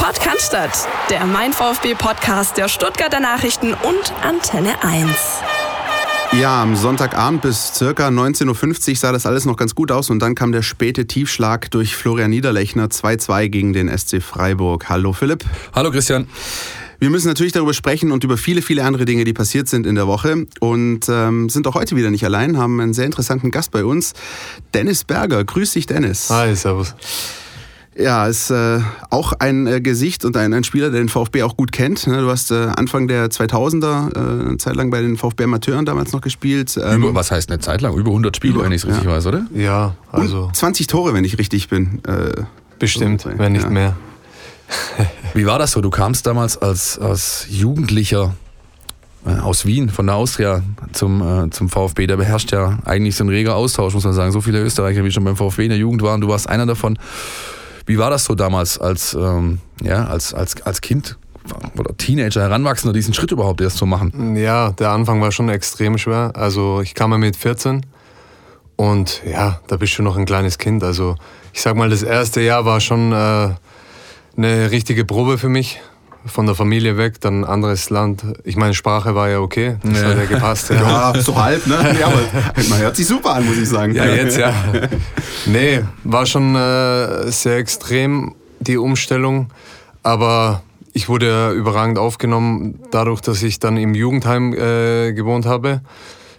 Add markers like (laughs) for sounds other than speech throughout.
Podcast, der Mein VfB Podcast der Stuttgarter Nachrichten und Antenne 1. Ja, am Sonntagabend bis circa 19.50 Uhr sah das alles noch ganz gut aus und dann kam der späte Tiefschlag durch Florian Niederlechner 2-2 gegen den SC Freiburg. Hallo Philipp. Hallo Christian. Wir müssen natürlich darüber sprechen und über viele, viele andere Dinge, die passiert sind in der Woche. Und ähm, sind auch heute wieder nicht allein, haben einen sehr interessanten Gast bei uns. Dennis Berger. Grüß dich, Dennis. Hi, servus. Ja, ist äh, auch ein äh, Gesicht und ein, ein, Spieler, der den VfB auch gut kennt. Ne? Du hast äh, Anfang der 2000er äh, eine Zeit lang bei den VfB Amateuren damals noch gespielt. Ähm, Über, was heißt eine Zeit lang? Über 100 Spiele, über, wenn ich es richtig ja. weiß, oder? Ja, also. Und 20 Tore, wenn ich richtig bin. Äh, Bestimmt, so, wenn nicht ja. mehr. (laughs) Wie war das so? Du kamst damals als, als Jugendlicher äh, aus Wien, von der Austria zum, äh, zum VfB. Da beherrscht ja eigentlich so ein reger Austausch, muss man sagen. So viele Österreicher, wie schon beim VfB in der Jugend waren. Du warst einer davon. Wie war das so damals als, ähm, ja, als, als, als Kind oder Teenager, Heranwachsender, diesen Schritt überhaupt erst zu machen? Ja, der Anfang war schon extrem schwer. Also ich kam ja mit 14 und ja, da bist du noch ein kleines Kind. Also ich sag mal, das erste Jahr war schon äh, eine richtige Probe für mich. Von der Familie weg, dann ein anderes Land. Ich meine, Sprache war ja okay, das ja. hat ja gepasst. Ja, (laughs) ja so halb, ne? (laughs) Ja, aber man hört sich super an, muss ich sagen. Ja, jetzt ja. Nee, war schon äh, sehr extrem, die Umstellung. Aber ich wurde überragend aufgenommen, dadurch, dass ich dann im Jugendheim äh, gewohnt habe.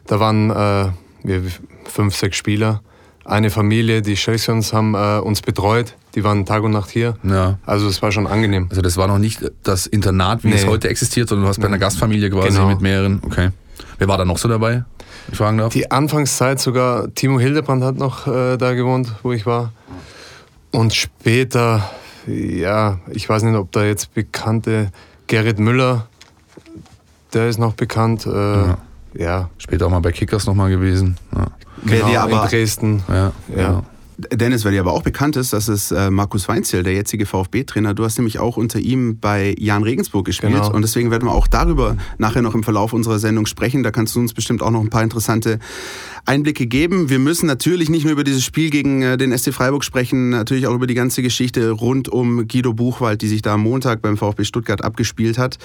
Da waren äh, wir fünf, sechs Spieler eine Familie, die Schelsons haben äh, uns betreut. Die waren Tag und Nacht hier. Ja. Also es war schon angenehm. Also das war noch nicht das Internat, wie nee. es heute existiert, sondern du hast bei einer Gastfamilie quasi genau. mit mehreren. Okay. Wer war da noch so dabei? Ich fragen darf. Die Anfangszeit sogar Timo Hildebrand hat noch äh, da gewohnt, wo ich war. Und später, ja, ich weiß nicht, ob da jetzt bekannte Gerrit Müller, der ist noch bekannt. Äh, ja. ja. Später auch mal bei Kickers noch mal gewesen. Ja. Genau, dir aber, in Dresden. Ja, ja. Dennis, weil dir aber auch bekannt ist, das ist äh, Markus Weinzel, der jetzige VfB-Trainer. Du hast nämlich auch unter ihm bei Jan Regensburg gespielt. Genau. Und deswegen werden wir auch darüber nachher noch im Verlauf unserer Sendung sprechen. Da kannst du uns bestimmt auch noch ein paar interessante Einblicke geben. Wir müssen natürlich nicht nur über dieses Spiel gegen äh, den SC Freiburg sprechen, natürlich auch über die ganze Geschichte rund um Guido Buchwald, die sich da am Montag beim VfB Stuttgart abgespielt hat.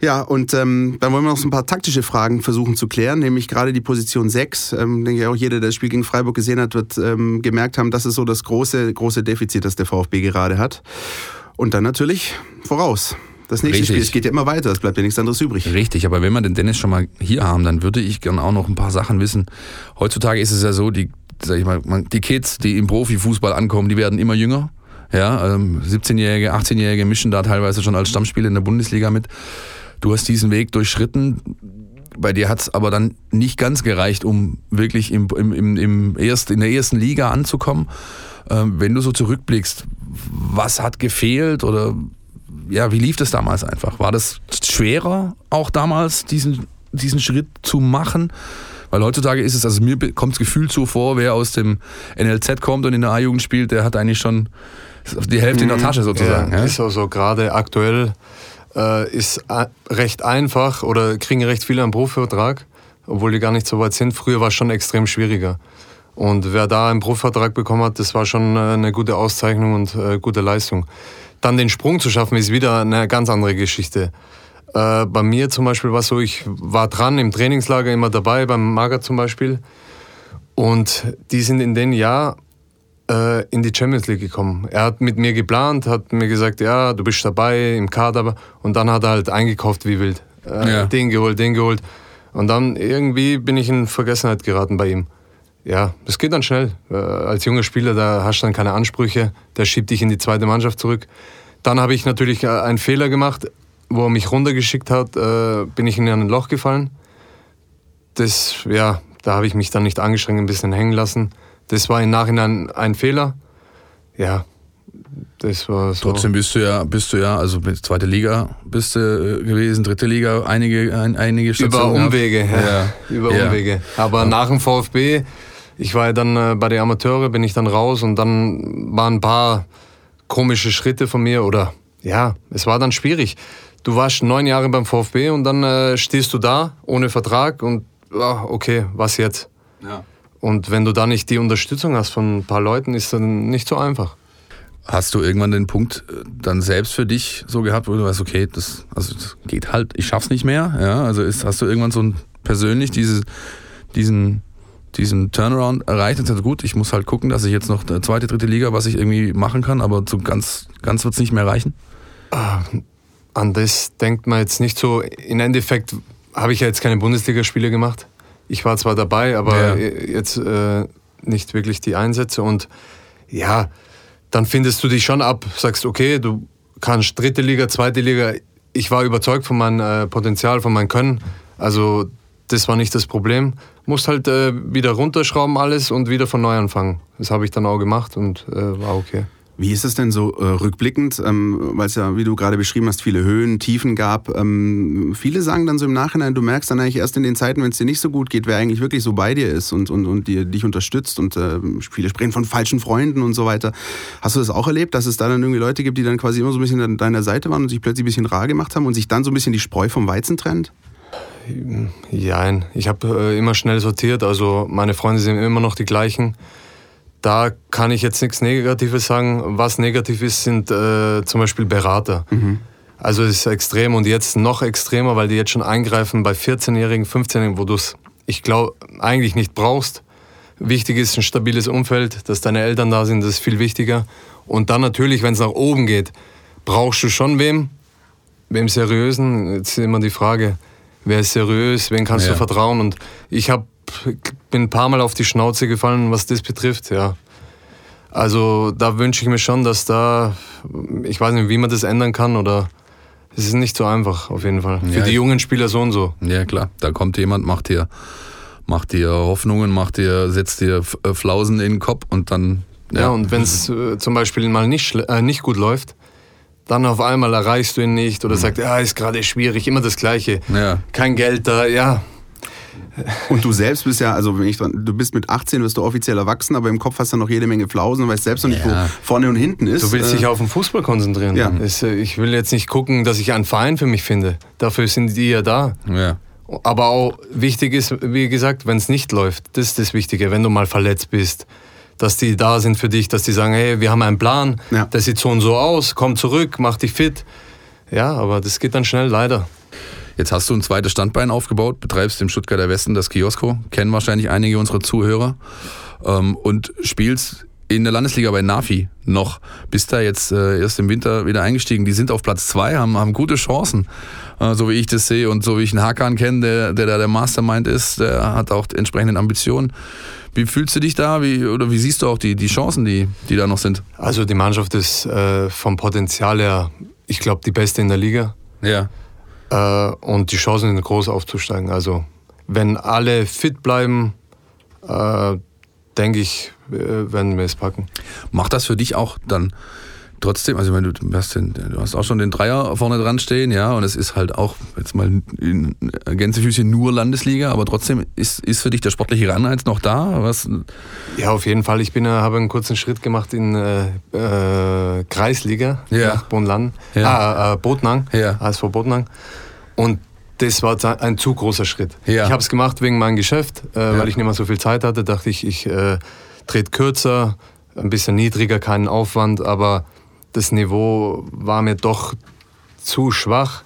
Ja, und ähm, dann wollen wir noch so ein paar taktische Fragen versuchen zu klären, nämlich gerade die Position 6. Ähm, denke ich auch jeder, der das Spiel gegen Freiburg gesehen hat, wird ähm, gemerkt haben, das ist so das große, große Defizit, das der VfB gerade hat. Und dann natürlich voraus. Das nächste Richtig. Spiel, es geht ja immer weiter, es bleibt ja nichts anderes übrig. Richtig, aber wenn wir den Dennis schon mal hier haben, dann würde ich gerne auch noch ein paar Sachen wissen. Heutzutage ist es ja so, die, sag ich mal, die Kids, die im Profifußball ankommen, die werden immer jünger. Ja, 17-Jährige, ähm, 18-Jährige mischen da teilweise schon als Stammspieler in der Bundesliga mit. Du hast diesen Weg durchschritten. Bei dir hat es aber dann nicht ganz gereicht, um wirklich im, im, im erst, in der ersten Liga anzukommen. Ähm, wenn du so zurückblickst, was hat gefehlt oder ja, wie lief das damals einfach? War das schwerer auch damals, diesen, diesen Schritt zu machen? Weil heutzutage ist es, also mir kommt das Gefühl so vor, wer aus dem NLZ kommt und in der A-Jugend spielt, der hat eigentlich schon die Hälfte in der mhm. Tasche sozusagen. Ja, ja? Ist also gerade aktuell äh, ist recht einfach oder kriegen recht viele einen Profivertrag, obwohl die gar nicht so weit sind. Früher war es schon extrem schwieriger. Und wer da einen Profivertrag bekommen hat, das war schon äh, eine gute Auszeichnung und äh, gute Leistung. Dann den Sprung zu schaffen, ist wieder eine ganz andere Geschichte. Äh, bei mir zum Beispiel war es so, ich war dran im Trainingslager immer dabei, beim Mager zum Beispiel. Und die sind in dem Jahr äh, in die Champions League gekommen. Er hat mit mir geplant, hat mir gesagt, ja, du bist dabei im Kader. Und dann hat er halt eingekauft wie wild. Äh, ja. Den geholt, den geholt. Und dann irgendwie bin ich in Vergessenheit geraten bei ihm. Ja, das geht dann schnell. Äh, als junger Spieler, da hast du dann keine Ansprüche. Der schiebt dich in die zweite Mannschaft zurück. Dann habe ich natürlich äh, einen Fehler gemacht, wo er mich runtergeschickt hat, äh, bin ich in ein Loch gefallen. Das, ja, da habe ich mich dann nicht angestrengt, ein bisschen hängen lassen. Das war im Nachhinein ein Fehler. Ja, das war so. Trotzdem bist du ja, bist du ja, also zweite Liga bist du äh, gewesen, dritte Liga, einige, ein, einige Stationen. Über Umwege, ja. ja. Über ja. Umwege. Aber ja. nach dem VfB, ich war ja dann äh, bei den Amateure, bin ich dann raus und dann waren ein paar komische Schritte von mir oder ja, es war dann schwierig. Du warst neun Jahre beim VfB und dann äh, stehst du da ohne Vertrag und oh, okay, was jetzt? Ja. Und wenn du da nicht die Unterstützung hast von ein paar Leuten, ist dann nicht so einfach. Hast du irgendwann den Punkt äh, dann selbst für dich so gehabt, wo du weißt, okay, das, also das geht halt, ich schaff's nicht mehr. Ja, also ist, hast du irgendwann so ein, persönlich dieses, diesen, diesen Turnaround erreicht und sagst, gut, ich muss halt gucken, dass ich jetzt noch eine zweite, dritte Liga, was ich irgendwie machen kann, aber so ganz, ganz wird's nicht mehr reichen? Ah, an das denkt man jetzt nicht so. Im Endeffekt habe ich ja jetzt keine Bundesligaspiele gemacht. Ich war zwar dabei, aber ja. jetzt äh, nicht wirklich die Einsätze und ja, dann findest du dich schon ab, sagst, okay, du kannst dritte Liga, zweite Liga. Ich war überzeugt von meinem äh, Potenzial, von meinem Können. Also das war nicht das Problem. Musst halt äh, wieder runterschrauben alles und wieder von neu anfangen. Das habe ich dann auch gemacht und äh, war okay. Wie ist es denn so äh, rückblickend, ähm, weil es ja, wie du gerade beschrieben hast, viele Höhen, Tiefen gab. Ähm, viele sagen dann so im Nachhinein, du merkst dann eigentlich erst in den Zeiten, wenn es dir nicht so gut geht, wer eigentlich wirklich so bei dir ist und, und, und dir, dich unterstützt. Und äh, viele sprechen von falschen Freunden und so weiter. Hast du das auch erlebt, dass es da dann irgendwie Leute gibt, die dann quasi immer so ein bisschen an deiner Seite waren und sich plötzlich ein bisschen rar gemacht haben und sich dann so ein bisschen die Spreu vom Weizen trennt? Ja, ich habe äh, immer schnell sortiert. Also meine Freunde sind immer noch die gleichen da kann ich jetzt nichts Negatives sagen. Was negativ ist, sind äh, zum Beispiel Berater. Mhm. Also es ist extrem und jetzt noch extremer, weil die jetzt schon eingreifen bei 14-Jährigen, 15-Jährigen, wo du es, ich glaube, eigentlich nicht brauchst. Wichtig ist ein stabiles Umfeld, dass deine Eltern da sind, das ist viel wichtiger. Und dann natürlich, wenn es nach oben geht, brauchst du schon wem, wem seriösen. Jetzt ist immer die Frage, wer ist seriös, wen kannst ja. du vertrauen. Und ich habe bin ein paar Mal auf die Schnauze gefallen, was das betrifft, ja. Also da wünsche ich mir schon, dass da, ich weiß nicht, wie man das ändern kann oder es ist nicht so einfach, auf jeden Fall. Für ja, die jungen Spieler so und so. Ja, klar. Da kommt jemand, macht dir, macht dir Hoffnungen, macht dir, setzt dir äh, Flausen in den Kopf und dann. Ja, ja und wenn es äh, zum Beispiel mal nicht, äh, nicht gut läuft, dann auf einmal erreichst du ihn nicht oder mhm. sagt, ja, ist gerade schwierig, immer das Gleiche. Ja. Kein Geld da, ja, und du selbst bist ja, also wenn ich dran, du bist mit 18, wirst du offiziell erwachsen, aber im Kopf hast du noch jede Menge Flausen und weißt selbst noch nicht, ja. wo vorne und hinten ist. Du willst dich äh, auf den Fußball konzentrieren. Ja. Äh, ich will jetzt nicht gucken, dass ich einen Verein für mich finde. Dafür sind die ja da. Ja. Aber auch wichtig ist, wie gesagt, wenn es nicht läuft, das ist das Wichtige, wenn du mal verletzt bist, dass die da sind für dich, dass die sagen, hey, wir haben einen Plan, ja. der sieht so und so aus, komm zurück, mach dich fit. Ja, aber das geht dann schnell, leider. Jetzt hast du ein zweites Standbein aufgebaut, betreibst im Stuttgarter Westen das Kiosko, kennen wahrscheinlich einige unserer Zuhörer ähm, und spielst in der Landesliga bei Nafi noch. Bist da jetzt äh, erst im Winter wieder eingestiegen. Die sind auf Platz zwei, haben, haben gute Chancen, äh, so wie ich das sehe und so wie ich einen Hakan kenne, der, der da der Mastermind ist, der hat auch entsprechende Ambitionen. Wie fühlst du dich da? Wie, oder wie siehst du auch die, die Chancen, die, die da noch sind? Also die Mannschaft ist äh, vom Potenzial her, ich glaube, die beste in der Liga. Ja. Äh, und die Chancen sind groß aufzusteigen. Also wenn alle fit bleiben, äh, denke ich, werden wir es packen. Macht das für dich auch dann trotzdem, also wenn du, du hast, den, du hast auch schon den Dreier vorne dran stehen, ja, und es ist halt auch jetzt mal in Gänsefüßchen nur Landesliga, aber trotzdem ist, ist für dich der sportliche Anreiz noch da? Was? Ja, auf jeden Fall. Ich bin, habe einen kurzen Schritt gemacht in äh, äh, Kreisliga ja. nach Bonn-Land, ja. ah, äh, Botnang, ja. ASV Botnang. Und das war ein zu großer Schritt. Ja. Ich habe es gemacht wegen meinem Geschäft, äh, ja. weil ich nicht mehr so viel Zeit hatte. Dachte ich, ich äh, trete kürzer, ein bisschen niedriger, keinen Aufwand, aber das Niveau war mir doch zu schwach.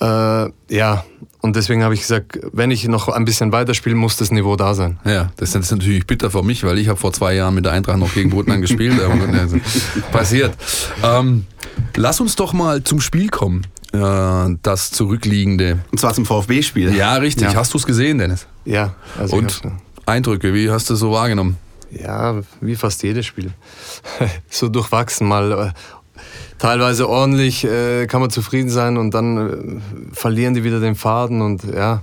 Äh, ja, und deswegen habe ich gesagt, wenn ich noch ein bisschen weiterspiele, muss das Niveau da sein. Ja, das ist natürlich bitter für mich, weil ich habe vor zwei Jahren mit der Eintracht noch gegen Bodenang gespielt. (laughs) also, passiert. Ähm, lass uns doch mal zum Spiel kommen. Äh, das zurückliegende. Und zwar zum VfB-Spiel. Ja, richtig. Ja. Hast du es gesehen, Dennis? Ja. Also Und Eindrücke, wie hast du es so wahrgenommen? Ja, wie fast jedes Spiel. (laughs) so durchwachsen mal. Äh, teilweise ordentlich äh, kann man zufrieden sein und dann äh, verlieren die wieder den Faden und ja,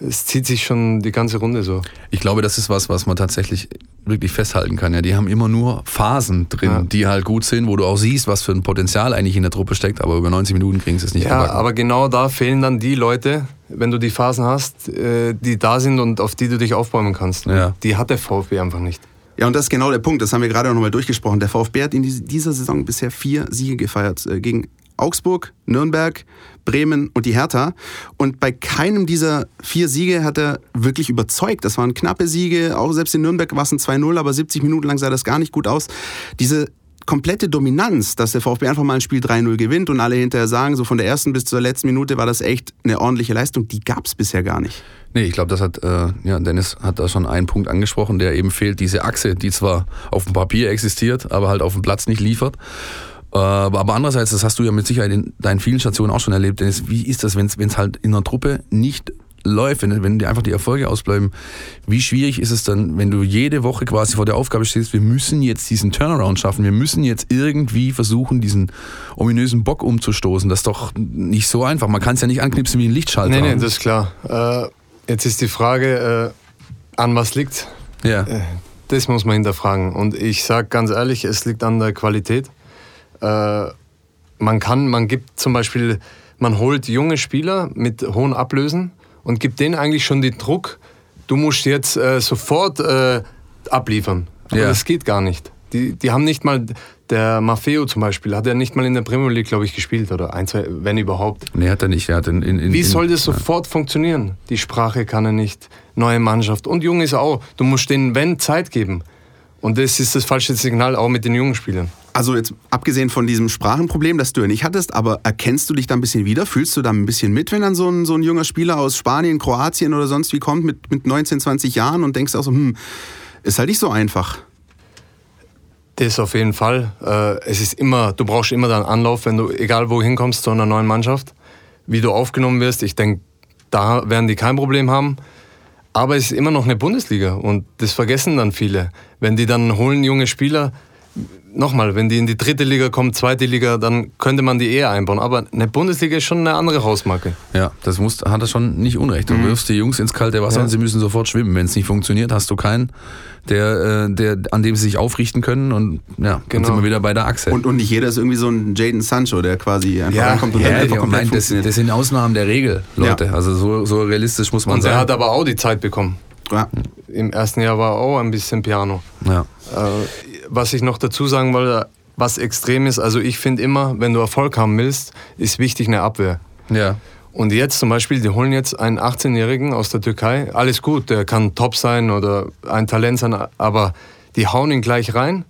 es zieht sich schon die ganze Runde so. Ich glaube, das ist was, was man tatsächlich wirklich festhalten kann. Ja, die haben immer nur Phasen drin, ja. die halt gut sind, wo du auch siehst, was für ein Potenzial eigentlich in der Truppe steckt, aber über 90 Minuten kriegen sie es nicht Ja, gebacken. aber genau da fehlen dann die Leute, wenn du die Phasen hast, äh, die da sind und auf die du dich aufbäumen kannst. Ja. Die hat der VfB einfach nicht. Ja, und das ist genau der Punkt. Das haben wir gerade noch mal durchgesprochen. Der VfB hat in dieser Saison bisher vier Siege gefeiert. Äh, gegen Augsburg, Nürnberg, Bremen und die Hertha. Und bei keinem dieser vier Siege hat er wirklich überzeugt. Das waren knappe Siege. Auch selbst in Nürnberg war es ein 2-0, aber 70 Minuten lang sah das gar nicht gut aus. Diese komplette Dominanz, dass der VfB einfach mal ein Spiel 3-0 gewinnt und alle hinterher sagen, so von der ersten bis zur letzten Minute war das echt eine ordentliche Leistung, die gab es bisher gar nicht. Nee, ich glaube, das hat, äh, ja, Dennis hat da schon einen Punkt angesprochen, der eben fehlt, diese Achse, die zwar auf dem Papier existiert, aber halt auf dem Platz nicht liefert. Äh, aber andererseits, das hast du ja mit Sicherheit in deinen vielen Stationen auch schon erlebt, Dennis, wie ist das, wenn es halt in einer Truppe nicht läuft, wenn, wenn dir einfach die Erfolge ausbleiben, wie schwierig ist es dann, wenn du jede Woche quasi vor der Aufgabe stehst, wir müssen jetzt diesen Turnaround schaffen, wir müssen jetzt irgendwie versuchen, diesen ominösen Bock umzustoßen. Das ist doch nicht so einfach. Man kann es ja nicht anknipsen wie ein Lichtschalter. Nee, nee, das ist klar. Äh, jetzt ist die Frage, äh, an was liegt? Ja. Äh, das muss man hinterfragen. Und ich sage ganz ehrlich, es liegt an der Qualität. Äh, man kann, man gibt zum Beispiel, man holt junge Spieler mit hohen Ablösen und gibt denen eigentlich schon den Druck, du musst jetzt äh, sofort äh, abliefern. Aber ja. das geht gar nicht. Die, die haben nicht mal, der Maffeo zum Beispiel, hat er nicht mal in der Premier League, glaube ich, gespielt oder ein, zwei, wenn überhaupt. Nee, hat er nicht. Er hat in, in, in, Wie soll das sofort ja. funktionieren? Die Sprache kann er nicht, neue Mannschaft und jung ist auch. Du musst denen, wenn, Zeit geben. Und das ist das falsche Signal auch mit den jungen Spielern. Also jetzt abgesehen von diesem Sprachenproblem, das du ja nicht hattest, aber erkennst du dich da ein bisschen wieder? Fühlst du da ein bisschen mit, wenn dann so ein, so ein junger Spieler aus Spanien, Kroatien oder sonst wie kommt mit, mit 19, 20 Jahren und denkst auch so, hm, ist halt nicht so einfach. Das auf jeden Fall. Äh, es ist immer, du brauchst immer deinen Anlauf, wenn du, egal wo hinkommst, zu einer neuen Mannschaft. Wie du aufgenommen wirst, ich denke, da werden die kein Problem haben. Aber es ist immer noch eine Bundesliga und das vergessen dann viele. Wenn die dann holen junge Spieler, nochmal, wenn die in die dritte Liga kommen, zweite Liga, dann könnte man die eher einbauen. Aber eine Bundesliga ist schon eine andere Hausmarke. Ja, das muss, hat er schon nicht unrecht. Du mhm. wirfst die Jungs ins kalte Wasser ja. und sie müssen sofort schwimmen. Wenn es nicht funktioniert, hast du keinen, der, äh, der, an dem sie sich aufrichten können. Und ja, genau. dann sind wir wieder bei der Achse. Und, und nicht jeder ist irgendwie so ein Jaden Sancho, der quasi einfach ja, reinkommt und ja, dann einfach komplett nein, das, das, sind Ausnahmen der Regel, Leute. Ja. Also so, so realistisch muss man und sein. Und er hat aber auch die Zeit bekommen. Ja. Im ersten Jahr war auch ein bisschen Piano. Ja. Äh, was ich noch dazu sagen wollte, was extrem ist, also ich finde immer, wenn du Erfolg haben willst, ist wichtig eine Abwehr. Ja. Und jetzt zum Beispiel, die holen jetzt einen 18-Jährigen aus der Türkei. Alles gut, der kann top sein oder ein Talent sein, aber die hauen ihn gleich rein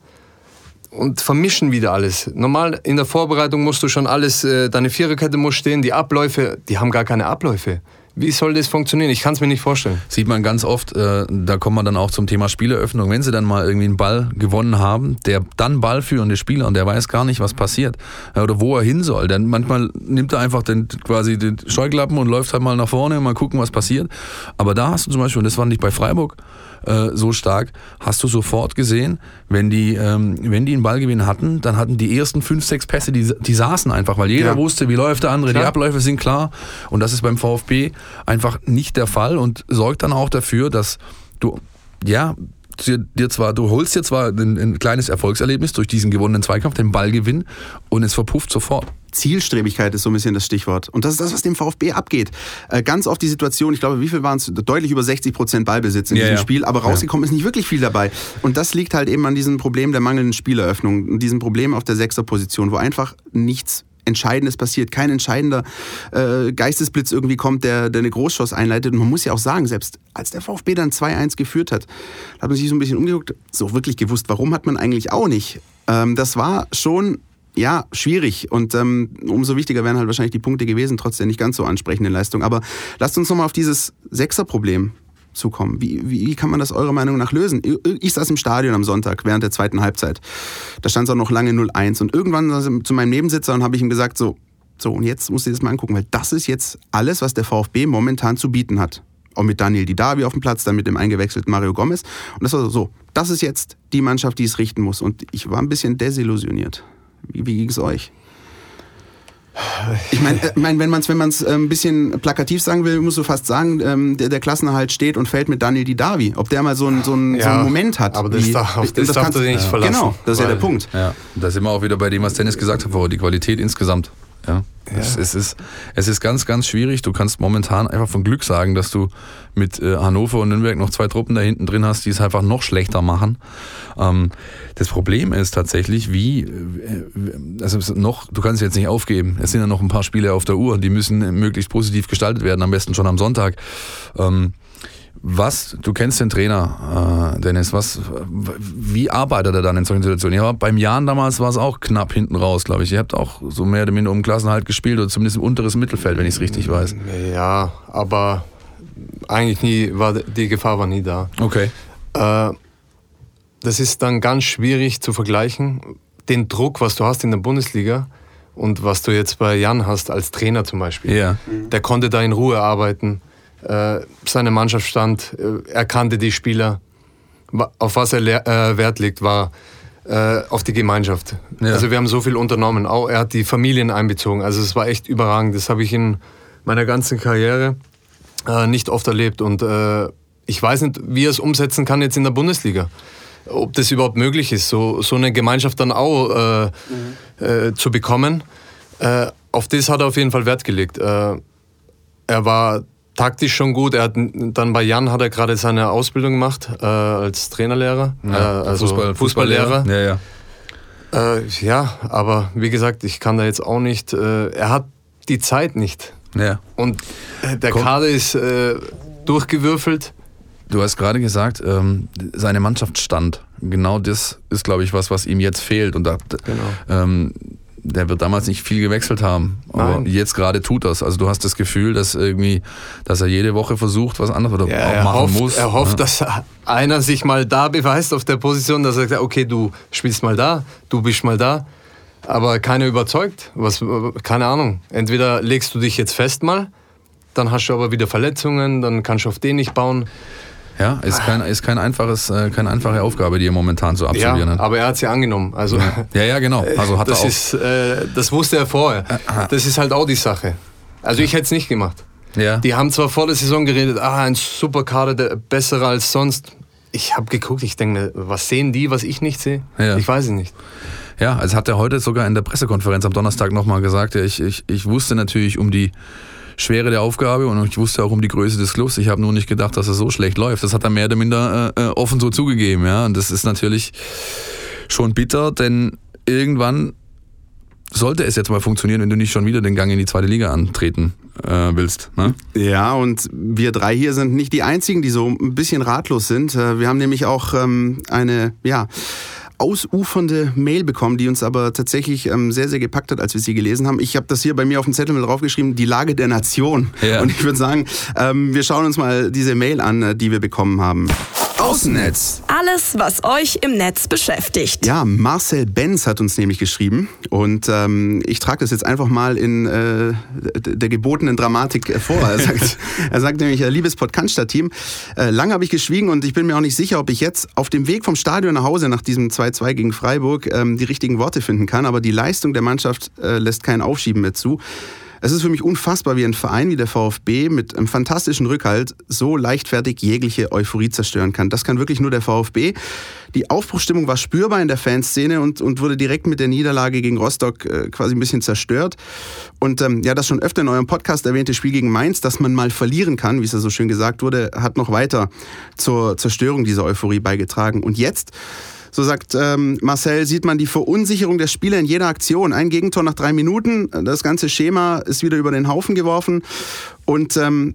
und vermischen wieder alles. Normal in der Vorbereitung musst du schon alles, äh, deine Viererkette muss stehen, die Abläufe, die haben gar keine Abläufe. Wie soll das funktionieren? Ich kann es mir nicht vorstellen. Sieht man ganz oft, äh, da kommt man dann auch zum Thema Spieleröffnung. Wenn sie dann mal irgendwie einen Ball gewonnen haben, der dann ballführende Spieler und der weiß gar nicht, was passiert äh, oder wo er hin soll. Dann manchmal nimmt er einfach den, quasi den Scheuklappen und läuft halt mal nach vorne und mal gucken, was passiert. Aber da hast du zum Beispiel, und das war nicht bei Freiburg, äh, so stark, hast du sofort gesehen, wenn die, ähm, wenn die einen Ballgewinn hatten, dann hatten die ersten fünf, sechs Pässe, die, die saßen einfach, weil jeder ja. wusste, wie läuft der andere, klar. die Abläufe sind klar. Und das ist beim VfB einfach nicht der Fall und sorgt dann auch dafür, dass du, ja, dir zwar, du holst dir zwar ein, ein, kleines Erfolgserlebnis durch diesen gewonnenen Zweikampf, den Ballgewinn, und es verpufft sofort. Zielstrebigkeit ist so ein bisschen das Stichwort. Und das ist das, was dem VfB abgeht. Äh, ganz oft die Situation, ich glaube, wie viel waren es? Deutlich über 60 Prozent Ballbesitz in ja, diesem ja. Spiel, aber rausgekommen ja. ist nicht wirklich viel dabei. Und das liegt halt eben an diesem Problem der mangelnden Spieleröffnung, diesem Problem auf der Sechserposition, wo einfach nichts Entscheidendes passiert, kein entscheidender äh, Geistesblitz irgendwie kommt, der, der eine Großschoss einleitet. Und man muss ja auch sagen, selbst als der VfB dann 2-1 geführt hat, hat man sich so ein bisschen umgeguckt, so wirklich gewusst, warum hat man eigentlich auch nicht. Ähm, das war schon ja, schwierig. Und ähm, umso wichtiger wären halt wahrscheinlich die Punkte gewesen, trotz der nicht ganz so ansprechenden Leistung. Aber lasst uns nochmal auf dieses Sechserproblem zukommen. Wie, wie, wie, kann man das eurer Meinung nach lösen? Ich saß im Stadion am Sonntag während der zweiten Halbzeit. Da stand es auch noch lange 0-1. Und irgendwann ich zu meinem Nebensitzer und habe ich ihm gesagt, so, so, und jetzt du dir das mal angucken, weil das ist jetzt alles, was der VfB momentan zu bieten hat. Auch mit Daniel Didavi auf dem Platz, dann mit dem eingewechselten Mario Gomez. Und das war so, das ist jetzt die Mannschaft, die es richten muss. Und ich war ein bisschen desillusioniert. Wie, wie ging es euch? Ich meine, äh, mein, wenn man es wenn man's äh, ein bisschen plakativ sagen will, musst du fast sagen, ähm, der, der Klassenerhalt steht und fällt mit Daniel Didavi. Ob der mal so, ein, so, ein, ja, so einen Moment hat. Aber das, wie, darf, das, das darfst du nicht ja. verlassen. Genau, das ist ja der Punkt. Ja, da sind wir auch wieder bei dem, was Dennis gesagt hat, die Qualität insgesamt. Ja. ja. Es, es, ist, es ist ganz, ganz schwierig. Du kannst momentan einfach von Glück sagen, dass du mit äh, Hannover und Nürnberg noch zwei Truppen da hinten drin hast, die es einfach noch schlechter machen. Ähm, das Problem ist tatsächlich, wie, äh, also noch, du kannst jetzt nicht aufgeben. Es sind ja noch ein paar Spiele auf der Uhr, die müssen möglichst positiv gestaltet werden, am besten schon am Sonntag. Ähm, Was, du kennst den Trainer, äh, Dennis, was, wie arbeitet er dann in solchen Situationen? Ja, beim Jahren damals war es auch knapp hinten raus, glaube ich. Ihr habt auch so mehr oder minder um Klassenhalt gespielt oder zumindest im unteres Mittelfeld, wenn ich es richtig weiß. Ja, aber eigentlich nie, war die Gefahr war nie da. Okay. Äh, das ist dann ganz schwierig zu vergleichen. Den Druck, was du hast in der Bundesliga und was du jetzt bei Jan hast als Trainer zum Beispiel. Ja. Der konnte da in Ruhe arbeiten. Äh, seine Mannschaft stand, äh, er kannte die Spieler. Auf was er äh, Wert legt, war auf die Gemeinschaft. Ja. Also wir haben so viel unternommen. Auch er hat die Familien einbezogen. Also es war echt überragend. Das habe ich in meiner ganzen Karriere nicht oft erlebt. Und ich weiß nicht, wie er es umsetzen kann jetzt in der Bundesliga ob das überhaupt möglich ist, so, so eine Gemeinschaft dann auch mhm. äh, zu bekommen. Äh, auf das hat er auf jeden Fall Wert gelegt. Äh, er war taktisch schon gut. Er hat dann bei Jan hat er gerade seine Ausbildung gemacht äh, als Trainerlehrer, ja, äh, also Fußball, Fußballlehrer. Ja, ja. ja, aber wie gesagt, ich kann da jetzt auch nicht. er hat die Zeit nicht. Ja. Und der Komm. Kader ist durchgewürfelt. Du hast gerade gesagt, ähm, seine Mannschaft stand. Genau das ist, glaube ich, was, was ihm jetzt fehlt. Und da, genau. ähm, der wird damals nicht viel gewechselt haben. Aber Nein. jetzt gerade tut das. Also du hast das Gefühl, dass irgendwie, dass er jede Woche versucht, was anderes oder ja, machen hofft, muss. Er hofft, ja. dass einer sich mal da beweist auf der Position, dass er sagt, okay, du spielst mal da, du bist mal da. Aber keiner überzeugt. Was, keine Ahnung. Entweder legst du dich jetzt fest mal, dann hast du aber wieder Verletzungen, dann kannst du auf den nicht bauen. Ja, ist, kein, ist kein einfaches, äh, keine einfache Aufgabe, die er momentan so absolvieren ja, Aber er hat sie angenommen. Also, ja, ja, genau. (laughs) Also hat das, er auch ist, äh, das wusste er vorher. Das ist halt auch die Sache. Also ich hätte es nicht gemacht. Ja. Die haben zwar vor der Saison geredet, ah, ein super Kader, der besserer als sonst. Ich habe geguckt, ich denke, was sehen die, was ich nicht sehe? Ja. Ich weiß es nicht. Ja, also hat er heute sogar in der Pressekonferenz am Donnerstag nochmal gesagt, ja, ich, ich, ich wusste natürlich um die Schwere der Aufgabe und ich wusste auch um die Größe des Clubs. Ich habe nur nicht gedacht, dass es so schlecht läuft. Das hat er mehr oder minder äh, äh, offen so zugegeben. Ja? Und das ist natürlich schon bitter, denn irgendwann sollte es jetzt mal funktionieren, wenn du nicht schon wieder den Gang in die zweite Liga antreten äh, willst. Ne? Ja, und wir drei hier sind nicht die einzigen, die so ein bisschen ratlos sind. Äh, wir haben nämlich auch ähm, eine, ja, ausufernde Mail bekommen, die uns aber tatsächlich ähm, sehr, sehr gepackt hat, als wir sie gelesen haben. Ich habe das hier bei mir auf dem Zettel mit draufgeschrieben, die Lage der Nation. Ja. Und ich würde sagen, ähm, wir schauen uns mal diese Mail an, äh, die wir bekommen haben. Außennetz. Alles, was euch im Netz beschäftigt. Ja, Marcel Benz hat uns nämlich geschrieben und ähm, ich trage das jetzt einfach mal in äh, der gebotenen Dramatik vor. Er sagt, (laughs) er sagt nämlich, äh, liebes Podcast-Team, äh, lange habe ich geschwiegen und ich bin mir auch nicht sicher, ob ich jetzt auf dem Weg vom Stadion nach Hause nach diesem 2-2 gegen Freiburg ähm, die richtigen Worte finden kann, aber die Leistung der Mannschaft äh, lässt kein Aufschieben mehr zu. Es ist für mich unfassbar, wie ein Verein wie der VfB mit einem fantastischen Rückhalt so leichtfertig jegliche Euphorie zerstören kann. Das kann wirklich nur der VfB. Die Aufbruchstimmung war spürbar in der Fanszene und, und wurde direkt mit der Niederlage gegen Rostock äh, quasi ein bisschen zerstört. Und ähm, ja, das schon öfter in eurem Podcast erwähnte Spiel gegen Mainz, dass man mal verlieren kann, wie es ja so schön gesagt wurde, hat noch weiter zur Zerstörung dieser Euphorie beigetragen. Und jetzt so sagt ähm, Marcel, sieht man die Verunsicherung der Spieler in jeder Aktion. Ein Gegentor nach drei Minuten, das ganze Schema ist wieder über den Haufen geworfen. Und ähm,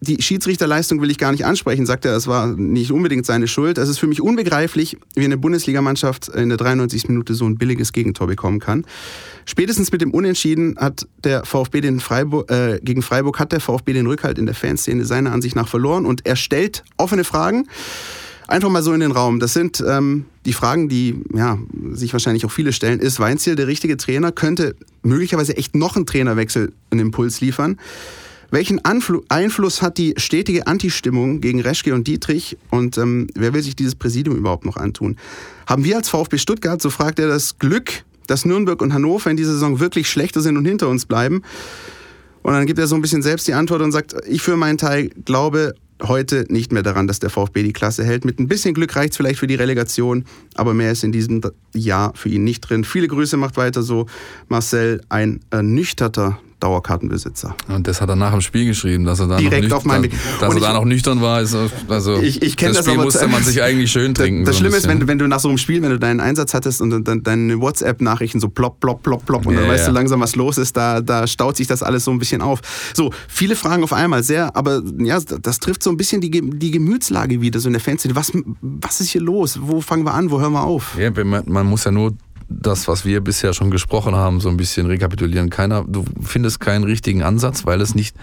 die Schiedsrichterleistung will ich gar nicht ansprechen, sagt er, es war nicht unbedingt seine Schuld. Es ist für mich unbegreiflich, wie eine Bundesligamannschaft in der 93. Minute so ein billiges Gegentor bekommen kann. Spätestens mit dem Unentschieden hat der VfB den Freiburg, äh, gegen Freiburg hat der VfB den Rückhalt in der Fanszene seiner Ansicht nach verloren und er stellt offene Fragen einfach mal so in den Raum. Das sind ähm, die Fragen, die ja, sich wahrscheinlich auch viele stellen. Ist Weinziel der richtige Trainer? Könnte möglicherweise echt noch ein Trainerwechsel einen Impuls liefern? Welchen Anfl Einfluss hat die stetige Antistimmung gegen Reschke und Dietrich? Und ähm, wer will sich dieses Präsidium überhaupt noch antun? Haben wir als VfB Stuttgart, so fragt er, das Glück, dass Nürnberg und Hannover in dieser Saison wirklich schlechter sind und hinter uns bleiben? Und dann gibt er so ein bisschen selbst die Antwort und sagt, ich für meinen Teil glaube heute nicht mehr daran, dass der VfB die Klasse hält. Mit ein bisschen Glück reicht es vielleicht für die Relegation, aber mehr ist in diesem Jahr für ihn nicht drin. Viele Grüße, macht weiter so. Marcel, ein ernüchterter Dauerkartenbesitzer. Und das hat er nach dem Spiel geschrieben, dass er da Direkt noch auf meinem nüchtern, dass, er da noch nüchtern war. Ist, also ich, ich das, das Spiel aber, musste man sich eigentlich schön trinken. Das, so Schlimme ist, wenn du, wenn du nach so einem Spiel, wenn du deinen Einsatz hattest und dann deine WhatsApp-Nachrichten so plopp, plopp, plopp, plopp und ja, dann weißt ja. du langsam, was los ist, da, da staut sich das alles so ein bisschen auf. So, viele Fragen auf einmal, sehr, aber ja, das trifft so ein bisschen die, die Gemütslage wieder, so in der Fanszene. Was, was ist hier los? Wo fangen wir an? Wo hören wir auf? Ja, man, man muss ja nur das, was wir bisher schon gesprochen haben, so ein bisschen rekapitulieren. Keiner, du findest keinen richtigen Ansatz, weil es nicht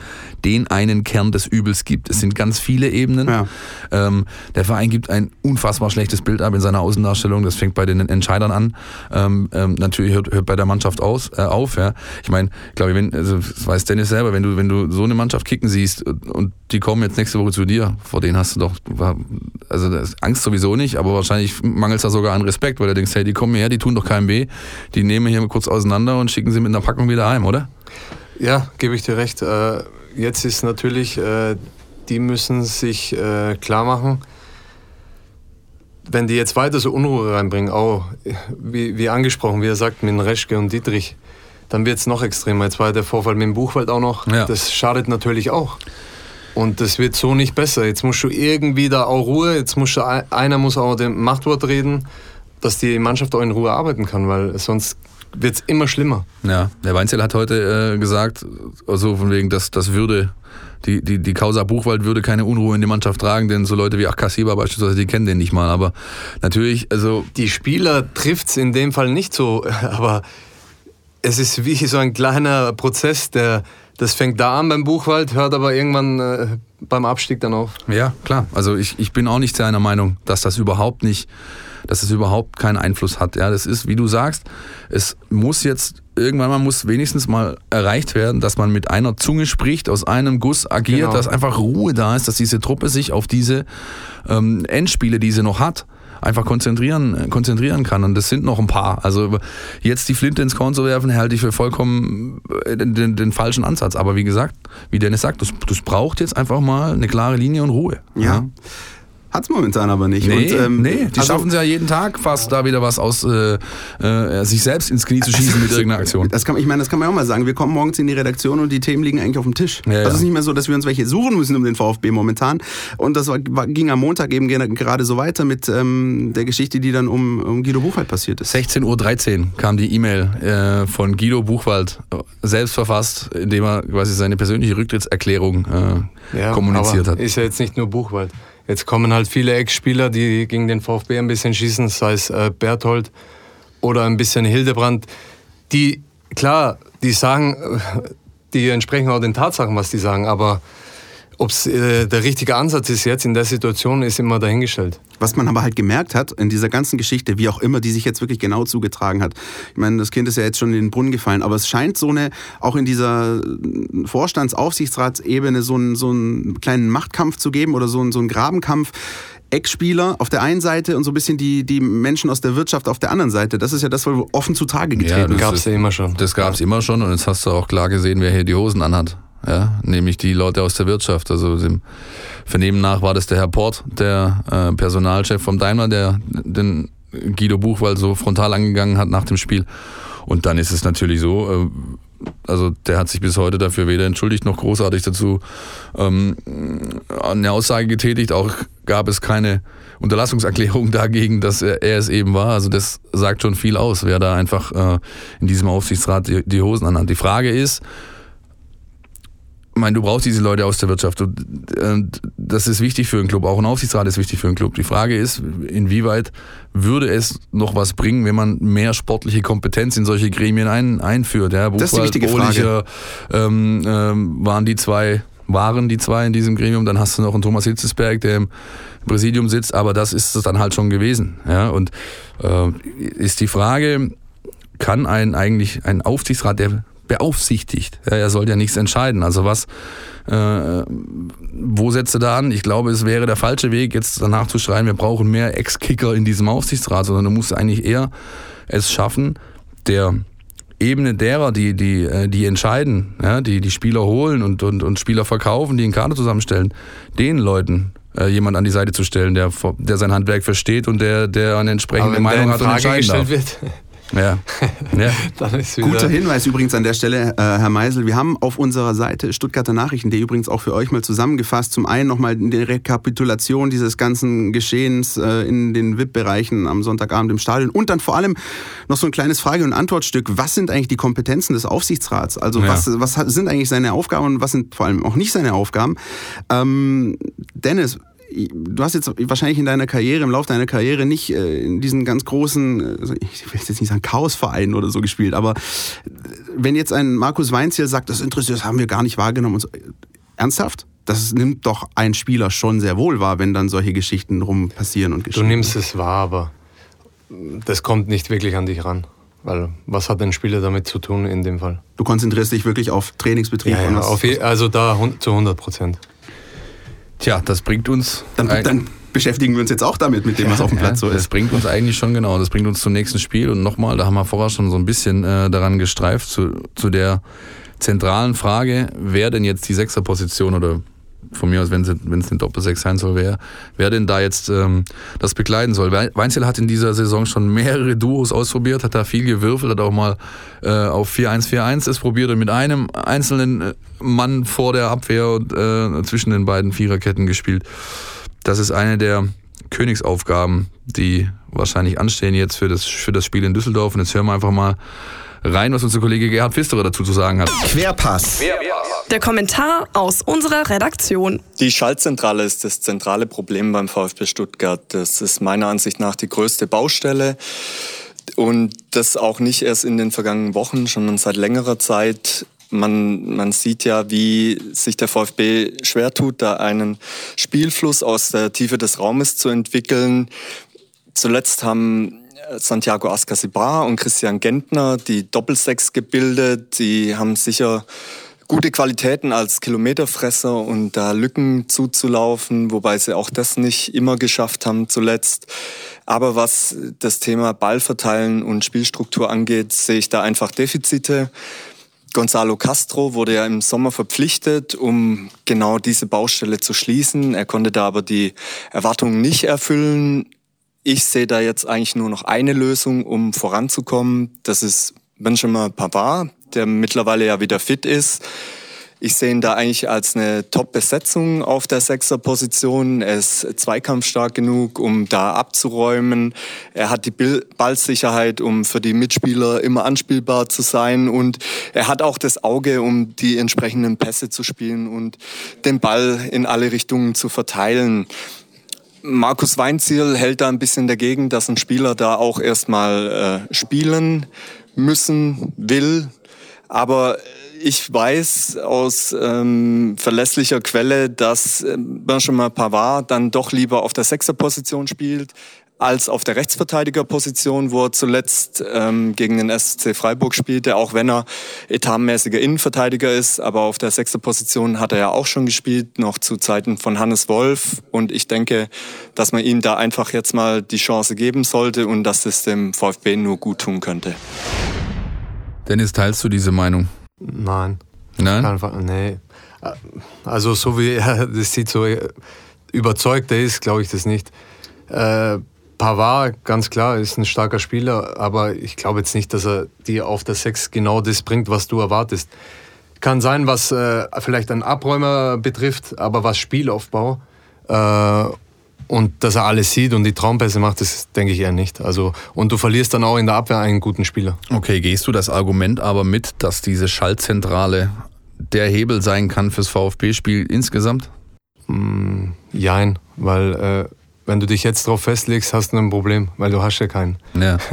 den einen Kern des Übels gibt. Es sind ganz viele Ebenen. Ja. Ähm, der Verein gibt ein unfassbar schlechtes Bild ab in seiner Außendarstellung. Das fängt bei den Entscheidern an. Ähm, ähm, natürlich hört, hört bei der Mannschaft aus, äh, auf. Ja. Ich meine, glaube wenn, also, das weiß Dennis selber, wenn du, wenn du so eine Mannschaft kicken siehst und die kommen jetzt nächste Woche zu dir, vor denen hast du doch, also Angst sowieso nicht, aber wahrscheinlich mangelt es da sogar an Respekt, weil du denkst, hey, die kommen her, die tun doch KMW, die nehmen hier kurz auseinander und schicken sie mit einer Packung wieder heim, oder? Ja, gebe ich dir recht. Äh, jetzt ist natürlich, äh, die müssen sich äh, klar machen, wenn die jetzt weiter so Unruhe reinbringen, auch wie, wie angesprochen, wie er sagt, mit Reschke und Dietrich, dann wird es noch extremer. Jetzt war der Vorfall mit dem Buchwald auch noch. Ja. Das schadet natürlich auch. Und das wird so nicht besser. Jetzt musst du irgendwie da auch Ruhe, jetzt musst du, einer muss auch dem Machtwort reden dass die Mannschaft auch in Ruhe arbeiten kann, weil sonst wird es immer schlimmer. Ja, der Weinzel hat heute äh, gesagt, also von wegen, dass das würde, die, die, die Causa Buchwald würde keine Unruhe in die Mannschaft tragen, denn so Leute wie Akasiba beispielsweise, die kennen den nicht mal. Aber natürlich, also. Die Spieler trifft es in dem Fall nicht so, (laughs) aber es ist wie so ein kleiner Prozess, der das fängt da an beim Buchwald, hört aber irgendwann äh, beim Abstieg dann auf. Ja, klar. Also ich, ich bin auch nicht seiner Meinung, dass das überhaupt nicht dass es überhaupt keinen Einfluss hat. Ja, das ist, wie du sagst, es muss jetzt irgendwann mal muss wenigstens mal erreicht werden, dass man mit einer Zunge spricht, aus einem Guss agiert, genau. dass einfach Ruhe da ist, dass diese Truppe sich auf diese ähm, Endspiele, die sie noch hat, einfach konzentrieren, konzentrieren kann. Und das sind noch ein paar. Also jetzt die Flinte ins Korn zu werfen, halte ich für vollkommen äh, den, den, den falschen Ansatz. Aber wie gesagt, wie Dennis sagt, das, das braucht jetzt einfach mal eine klare Linie und Ruhe. ja. ja. Hat es momentan aber nicht. Nee, und, ähm, nee die also, schaffen es ja jeden Tag fast, da wieder was aus äh, äh, sich selbst ins Knie zu schießen mit irgendeiner Aktion. Das kann, ich meine, das kann man auch mal sagen. Wir kommen morgens in die Redaktion und die Themen liegen eigentlich auf dem Tisch. Ja, also es ist nicht mehr so, dass wir uns welche suchen müssen um den VfB momentan. Und das war, ging am Montag eben gerade so weiter mit ähm, der Geschichte, die dann um, um Guido Buchwald passiert ist. 16.13 Uhr kam die E-Mail äh, von Guido Buchwald, selbst verfasst, indem er quasi seine persönliche Rücktrittserklärung äh, ja, kommuniziert hat. Ist ja jetzt nicht nur Buchwald. Jetzt kommen halt viele Ex-Spieler, die gegen den VfB ein bisschen schießen, sei es äh, Berthold oder ein bisschen Hildebrand. Die, klar, die sagen, äh, die entsprechen auch den Tatsachen, was die sagen, aber ob es äh, der richtige Ansatz ist jetzt in der Situation, ist immer dahingestellt. Was man aber halt gemerkt hat in dieser ganzen Geschichte, wie auch immer, die sich jetzt wirklich genau zugetragen hat. Ich meine, das Kind ist ja jetzt schon in den Brunnen gefallen, aber es scheint so eine, auch in dieser Vorstandsaufsichtsratsebene so einen, so einen kleinen Machtkampf zu geben oder so einen, so einen Grabenkampf. Ex-Spieler auf der einen Seite und so ein bisschen die, die Menschen aus der Wirtschaft auf der anderen Seite. Das ist ja das, was offen zutage getreten ja, das gab es ja immer schon. Das gab es immer schon und jetzt hast du auch klar gesehen, wer hier die Hosen anhat ja, nämlich die Leute aus der Wirtschaft. Also dem Vernehmen nach war das der Herr Port, der äh, Personalchef vom Daimler, der den Guido Buchwald so frontal angegangen hat nach dem Spiel. Und dann ist es natürlich so, äh, also der hat sich bis heute dafür weder entschuldigt noch großartig dazu ähm, eine Aussage getätigt. Auch gab es keine Unterlassungserklärung (laughs) dagegen, dass er, er, es eben war. Also das sagt schon viel aus, wer da einfach äh, in diesem Aufsichtsrat die, die Hosen anhat. Die Frage ist, ich meine, du brauchst diese Leute aus der Wirtschaft. Und das ist wichtig für einen Club. Auch ein Aufsichtsrat ist wichtig für einen Club. Die Frage ist, inwieweit würde es noch was bringen, wenn man mehr sportliche Kompetenz in solche Gremien ein, einführt? Ja, Buchwald, das ist die wichtige Frage. Ähm, ähm, waren die zwei, waren die zwei in diesem Gremium. Dann hast du noch einen Thomas Hitzesberg, der im Präsidium sitzt. Aber das ist es dann halt schon gewesen. Ja, und äh, ist die Frage, kann ein eigentlich ein Aufsichtsrat, der beaufsichtigt. er soll ja nichts entscheiden. Also was, äh, wo setzt er da an? Ich glaube, es wäre der falsche Weg, jetzt danach zu schreien, wir brauchen mehr Ex-Kicker in diesem Aufsichtsrat, sondern du musst eigentlich eher es schaffen, der Ebene derer, die, die, äh, die entscheiden, ja, die die Spieler holen und, und, und Spieler verkaufen, die einen Kader zusammenstellen, den Leuten äh, jemand an die Seite zu stellen, der, der sein Handwerk versteht und der, der eine entsprechende Meinung hat und entscheiden darf. Wird, Ja. (laughs) ja. Guter Hinweis übrigens an der Stelle, äh, Herr Meisel. Wir haben auf unserer Seite Stuttgarter Nachrichten, die übrigens auch für euch mal zusammengefasst. Zum einen nochmal die Rekapitulation dieses ganzen Geschehens äh, in den VIP-Bereichen am Sonntagabend im Stadion und dann vor allem noch so ein kleines Frage- und Antwortstück. Was sind eigentlich die Kompetenzen des Aufsichtsrats? Also ja. was, was sind eigentlich seine Aufgaben und was sind vor allem auch nicht seine Aufgaben? Ähm, Dennis, du hast jetzt wahrscheinlich in deiner Karriere, im Laufe deiner Karriere nicht äh, in diesen ganz großen, also ich will jetzt nicht sagen Chaosvereinen oder so gespielt, aber wenn jetzt ein Markus Weinziel sagt, das interessiert, das haben wir gar nicht wahrgenommen so, ernsthaft? Das nimmt doch ein Spieler schon sehr wohl wahr, wenn dann solche Geschichten rum passieren und geschehen. Du nimmst es wahr, aber das kommt nicht wirklich an dich ran. Weil was hat ein Spieler damit zu tun in dem Fall? Du konzentrierst dich wirklich auf Trainingsbetrieb? Ja, ja, auf also da zu 100 Prozent. Tja, das bringt uns. Dann, dann, beschäftigen wir uns jetzt auch damit, mit dem, was auf dem Platz ja, so ist. Das bringt uns eigentlich schon genau. Das bringt uns zum nächsten Spiel. Und nochmal, da haben wir vorher schon so ein bisschen äh, daran gestreift, zu, zu der zentralen Frage, wer denn jetzt die Sechserposition oder von mir aus, wenn es eine Doppel-6 sein soll, wer, wer denn da jetzt ähm, das begleiten soll. Weinzel hat in dieser Saison schon mehrere Duos ausprobiert, hat da viel gewürfelt, hat auch mal äh, auf 4-1-4-1 es probiert und mit einem einzelnen äh, Mann vor der Abwehr und äh, zwischen den beiden Viererketten gespielt. Das ist eine der Königsaufgaben, die wahrscheinlich anstehen jetzt für das, für das Spiel in Düsseldorf. Und jetzt hören wir einfach mal rein, was unser Kollege Gerhard Pfisterer dazu zu sagen hat. Querpass. Der Kommentar aus unserer Redaktion. Die Schaltzentrale ist das zentrale Problem beim VfB Stuttgart. Das ist meiner Ansicht nach die größte Baustelle. Und das auch nicht erst in den vergangenen Wochen, sondern seit längerer Zeit. Man, man sieht ja, wie sich der VfB schwer tut, da einen Spielfluss aus der Tiefe des Raumes zu entwickeln. Zuletzt haben Santiago Ascasibar und Christian Gentner, die Doppelsechs gebildet. Die haben sicher gute Qualitäten als Kilometerfresser und da Lücken zuzulaufen, wobei sie auch das nicht immer geschafft haben zuletzt. Aber was das Thema Ballverteilen und Spielstruktur angeht, sehe ich da einfach Defizite. Gonzalo Castro wurde ja im Sommer verpflichtet, um genau diese Baustelle zu schließen. Er konnte da aber die Erwartungen nicht erfüllen. Ich sehe da jetzt eigentlich nur noch eine Lösung, um voranzukommen. Das ist Benjamin Pavard, der mittlerweile ja wieder fit ist. Ich sehe ihn da eigentlich als eine Top-Besetzung auf der Sechser-Position. Er ist zweikampfstark genug, um da abzuräumen. Er hat die Ballsicherheit, um für die Mitspieler immer anspielbar zu sein. Und er hat auch das Auge, um die entsprechenden Pässe zu spielen und den Ball in alle Richtungen zu verteilen. Markus Weinziel hält da ein bisschen dagegen, dass ein Spieler da auch erstmal äh, spielen müssen will. Aber ich weiß aus ähm, verlässlicher Quelle, dass äh, Benjamin Pavard dann doch lieber auf der Sechserposition spielt als auf der Rechtsverteidigerposition, wo er zuletzt ähm, gegen den SC Freiburg spielte, auch wenn er etatmäßiger Innenverteidiger ist. Aber auf der sechsten Position hat er ja auch schon gespielt, noch zu Zeiten von Hannes Wolf. Und ich denke, dass man ihm da einfach jetzt mal die Chance geben sollte und dass es dem VfB nur gut tun könnte. Dennis, teilst du diese Meinung? Nein. Nein? Nee. Also so wie er (laughs) das sieht, so überzeugt er ist, glaube ich das nicht. Äh, Pavard, ganz klar, ist ein starker Spieler, aber ich glaube jetzt nicht, dass er dir auf der 6 genau das bringt, was du erwartest. Kann sein, was äh, vielleicht einen Abräumer betrifft, aber was Spielaufbau äh, und dass er alles sieht und die Traumpässe macht, das denke ich eher nicht. Also, und du verlierst dann auch in der Abwehr einen guten Spieler. Okay, gehst du das Argument aber mit, dass diese Schaltzentrale der Hebel sein kann fürs VfB-Spiel insgesamt? Mm, jein, weil äh, wenn du dich jetzt darauf festlegst, hast du ein Problem, weil du hast ja keinen. Ja. (laughs)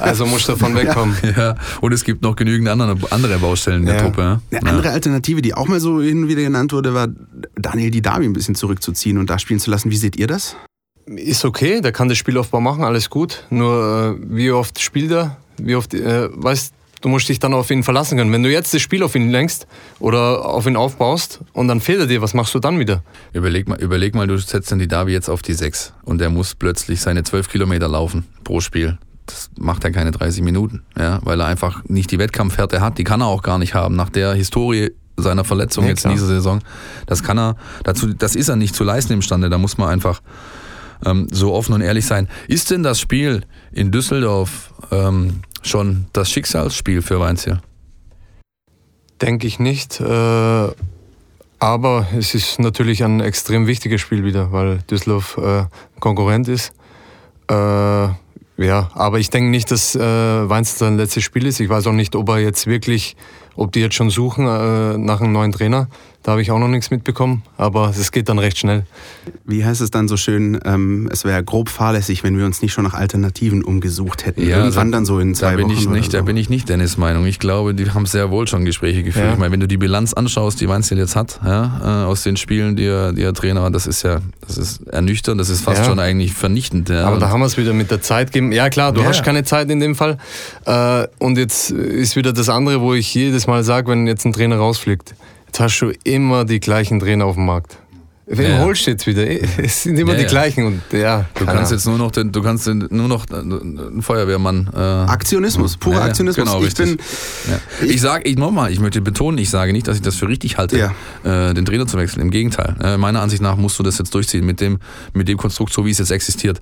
Also musst du davon (laughs) wegkommen. Ja. Und es gibt noch genügend andere, andere Baustellen in der ja. Truppe. Eine andere Alternative, die auch mal so hin und wieder genannt wurde, war Daniel Didavi ein bisschen zurückzuziehen und da spielen zu lassen. Wie seht ihr das? Ist okay, der kann das Spielaufbau machen, alles gut. Nur äh, wie oft spielt er? Wie oft, äh, weißt Du musst dich dann auf ihn verlassen können. Wenn du jetzt das Spiel auf ihn lenkst oder auf ihn aufbaust und dann fehlt er dir, was machst du dann wieder? Überleg mal, überleg mal du setzt dann die Davi jetzt auf die 6 und der muss plötzlich seine 12 Kilometer laufen pro Spiel. Das macht er keine 30 Minuten, ja, weil er einfach nicht die Wettkampfhärte hat. Die kann er auch gar nicht haben. Nach der Historie seiner Verletzung nee, jetzt klar. in dieser Saison. Das kann er, dazu, das ist er nicht zu leisten imstande. Da muss man einfach ähm, so offen und ehrlich sein. Ist denn das Spiel in Düsseldorf ähm, schon das Schicksalsspiel für Weinziel? Denke ich nicht. Äh, aber es ist natürlich ein extrem wichtiges Spiel wieder, weil Düsseldorf äh, Konkurrent ist. Äh, ja, aber ich denke nicht, dass äh, Weinz sein letztes Spiel ist. Ich weiß auch nicht, ob er jetzt wirklich, ob die jetzt schon suchen äh, nach einem neuen Trainer. Da habe ich auch noch nichts mitbekommen, aber es geht dann recht schnell. Wie heißt es dann so schön, ähm, es wäre grob fahrlässig, wenn wir uns nicht schon nach Alternativen umgesucht hätten. Ja, Irgendwann dann so in zwei da bin Wochen. Ich nicht, so. Da bin ich nicht Dennis Meinung. Ich glaube, die haben sehr wohl schon Gespräche geführt. Ja. Ich meine, wenn du die Bilanz anschaust, die Weinziel jetzt hat, ja, äh, aus den Spielen, die er, die er Trainer war, das ist ja, das ist ernüchternd, das ist fast ja. schon eigentlich vernichtend. Ja. Aber da haben wir es wieder mit der Zeit gegeben. Ja klar, du hast keine Zeit in dem Fall. Äh, und jetzt ist wieder das andere, wo ich jedes Mal sage, wenn jetzt ein Trainer rausfliegt Jetzt hast du immer die gleichen Trainer auf dem Markt. Wen ja. holst du jetzt wieder? (laughs) Es sind immer ja, die gleichen. Und, ja, du kannst jetzt nur noch den, du kannst den, nur noch einen Feuerwehrmann. Äh, Aktionismus, purer ja, Aktionismus. Genau, ich bin. Ich, ich sage, ich nochmal, ich möchte betonen, ich sage nicht, dass ich das für richtig halte, äh, den Trainer zu wechseln. Im Gegenteil. Äh, meiner Ansicht nach musst du das jetzt durchziehen mit dem, mit dem Konstrukt, so wie es jetzt existiert.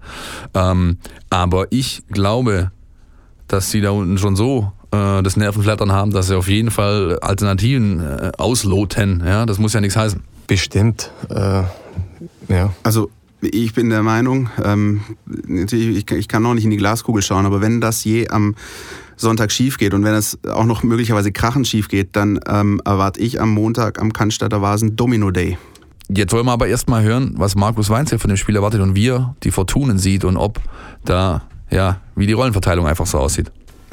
Ähm, aber ich glaube, dass sie da unten schon so äh, das Nervenflattern haben, dass sie auf jeden Fall Alternativen äh, ausloten. Ja, das muss ja nichts heißen. Bestimmt. Äh, ja. Also ich bin der Meinung, ähm, ich, ich kann noch nicht in die Glaskugel schauen, aber wenn das je am Sonntag schief geht und wenn es auch noch möglicherweise krachend schief geht, dann ähm, erwarte ich am Montag am Cannstatter Vasen Domino Day. Jetzt wollen wir aber erstmal hören, was Markus Weinzel von dem Spiel erwartet und wie er die Fortunen sieht und ob da, ja, wie die Rollenverteilung einfach so aussieht.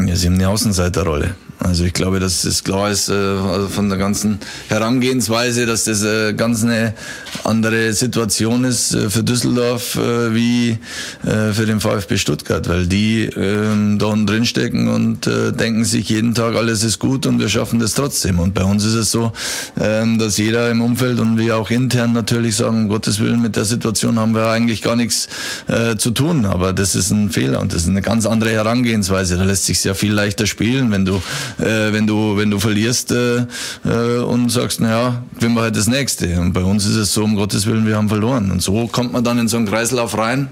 Ja, sie haben eine Außenseiterrolle. Also ich glaube, dass es klar ist äh, also von der ganzen Herangehensweise, dass das äh, ganz eine andere Situation ist äh, für Düsseldorf äh, wie für den VfB Stuttgart, weil die äh, da unten drin und denken sich jeden Tag, alles ist gut und wir schaffen das trotzdem. Und bei uns ist es so, äh, dass jeder im Umfeld und wir auch intern natürlich sagen, um Gottes Willen, mit der Situation haben wir eigentlich gar nichts zu tun. Aber das ist ein Fehler und das ist eine ganz andere Herangehensweise. Da lässt sich sehr viel leichter spielen, wenn du äh, wenn du wenn du verlierst äh, äh, und sagst, naja, gewinnen wir halt das nächste. Und bei uns ist es so, um Gottes Willen, wir haben verloren. Und so kommt man dann in so einen Kreislauf rein